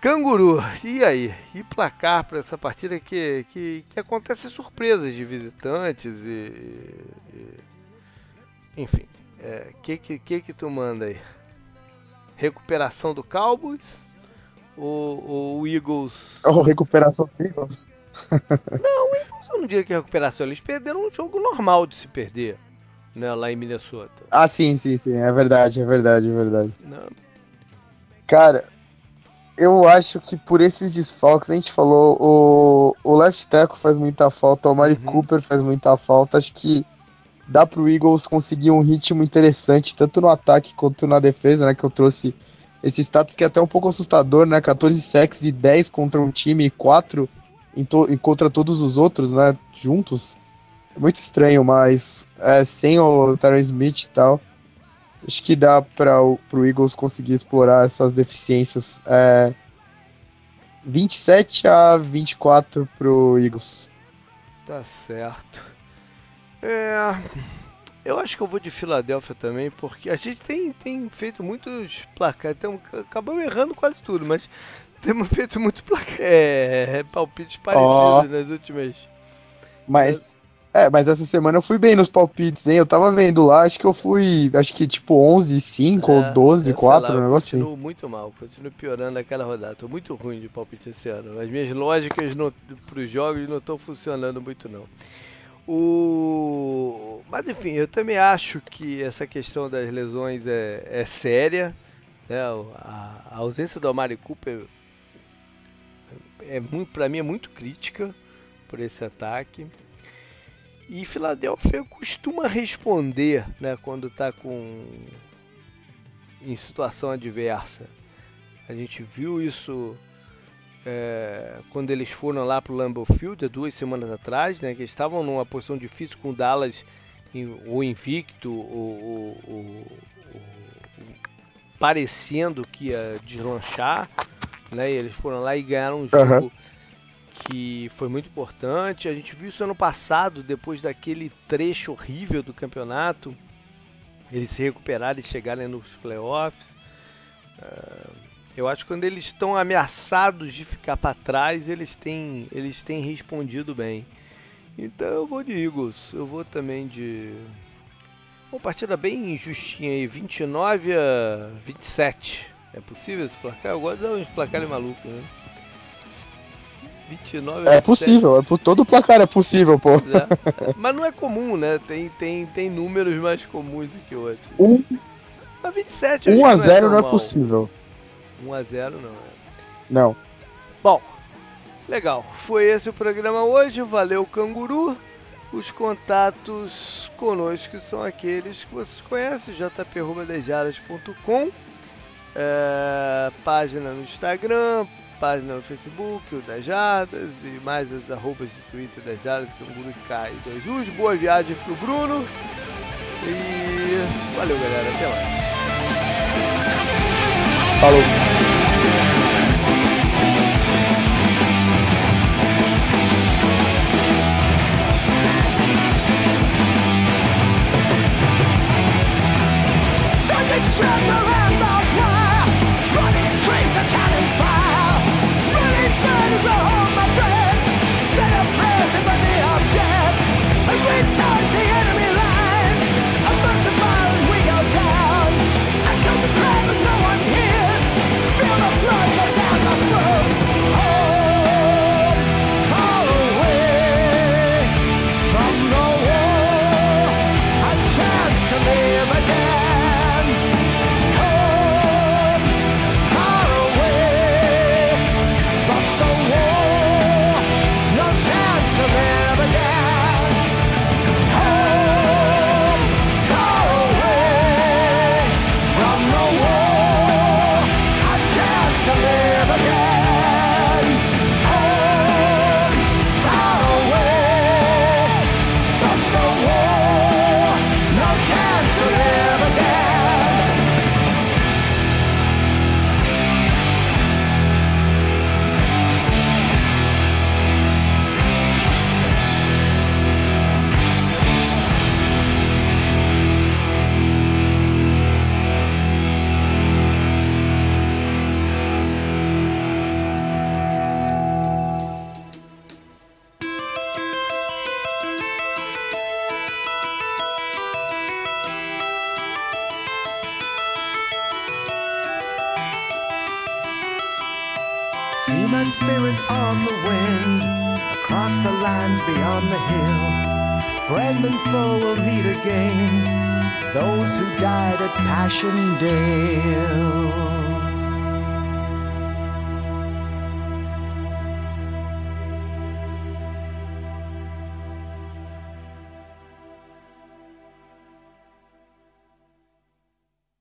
Canguru, e aí? E placar para essa partida que, que, que acontece surpresas de visitantes e. e enfim, o é, que, que, que que tu manda aí? Recuperação do Cowboys? Ou o Eagles. Ou recuperação do Eagles? não, o Eagles eu não diria que é recuperação. Eles perderam um jogo normal de se perder né, lá em Minnesota. Ah, sim, sim, sim, é verdade, é verdade, é verdade. Não. Cara, eu acho que por esses desfalques, a gente falou, o, o left tackle faz muita falta, o Mari uhum. Cooper faz muita falta, acho que dá pro Eagles conseguir um ritmo interessante, tanto no ataque quanto na defesa, né, que eu trouxe esse status que é até um pouco assustador, né, 14 sacks e 10 contra um time e 4 em to contra todos os outros, né, juntos muito estranho, mas é, sem o Tyron Smith e tal, acho que dá para o Eagles conseguir explorar essas deficiências. É, 27 a 24 pro Eagles. Tá certo. É, eu acho que eu vou de Filadélfia também, porque a gente tem, tem feito muitos placares, então, acabamos errando quase tudo, mas temos feito muito placar, é, palpites parecidos oh, nas últimas. Mas é, mas essa semana eu fui bem nos palpites, hein? Eu tava vendo lá, acho que eu fui, acho que tipo 11, 5 é, ou 12, 4, um negócio assim. muito mal, continuo piorando aquela rodada. Tô muito ruim de palpite esse ano. As minhas lógicas no, pros jogos não estão funcionando muito, não. O... Mas enfim, eu também acho que essa questão das lesões é, é séria. Né? A, a ausência do Amari Cooper é muito, para mim é muito crítica por esse ataque. E Filadélfia costuma responder né, quando está com em situação adversa. A gente viu isso é, quando eles foram lá para o Lambeau Field há duas semanas atrás, né, que estavam numa posição difícil com o Dallas ou invicto ou, ou, ou, parecendo que ia deslanchar, né, e eles foram lá e ganharam um jogo uhum que foi muito importante. A gente viu isso ano passado, depois daquele trecho horrível do campeonato, eles se recuperarem e chegarem nos playoffs. Uh, eu acho que quando eles estão ameaçados de ficar para trás, eles têm, eles têm respondido bem. Então eu vou de Eagles, eu vou também de. Uma partida bem justinha aí, 29 a 27. É possível esse placar? Eu gosto de dar uns placares malucos, né? 29 É possível, é, todo placar é possível, pô. É, mas não é comum, né? Tem, tem, tem números mais comuns do que outros. Um, mas 27 1 a 0 não é, não é possível. 1 a 0 não é. Não. Bom, legal. Foi esse o programa hoje. Valeu, canguru. Os contatos conosco são aqueles que vocês conhecem, jp.dejadas.com, é, página no Instagram, página no Facebook, o Dejadas e mais as arrobas de Twitter Dejadas, que é Guru K e dois U's. Boa viagem pro Bruno e valeu galera, até mais. Falou. Ashendale.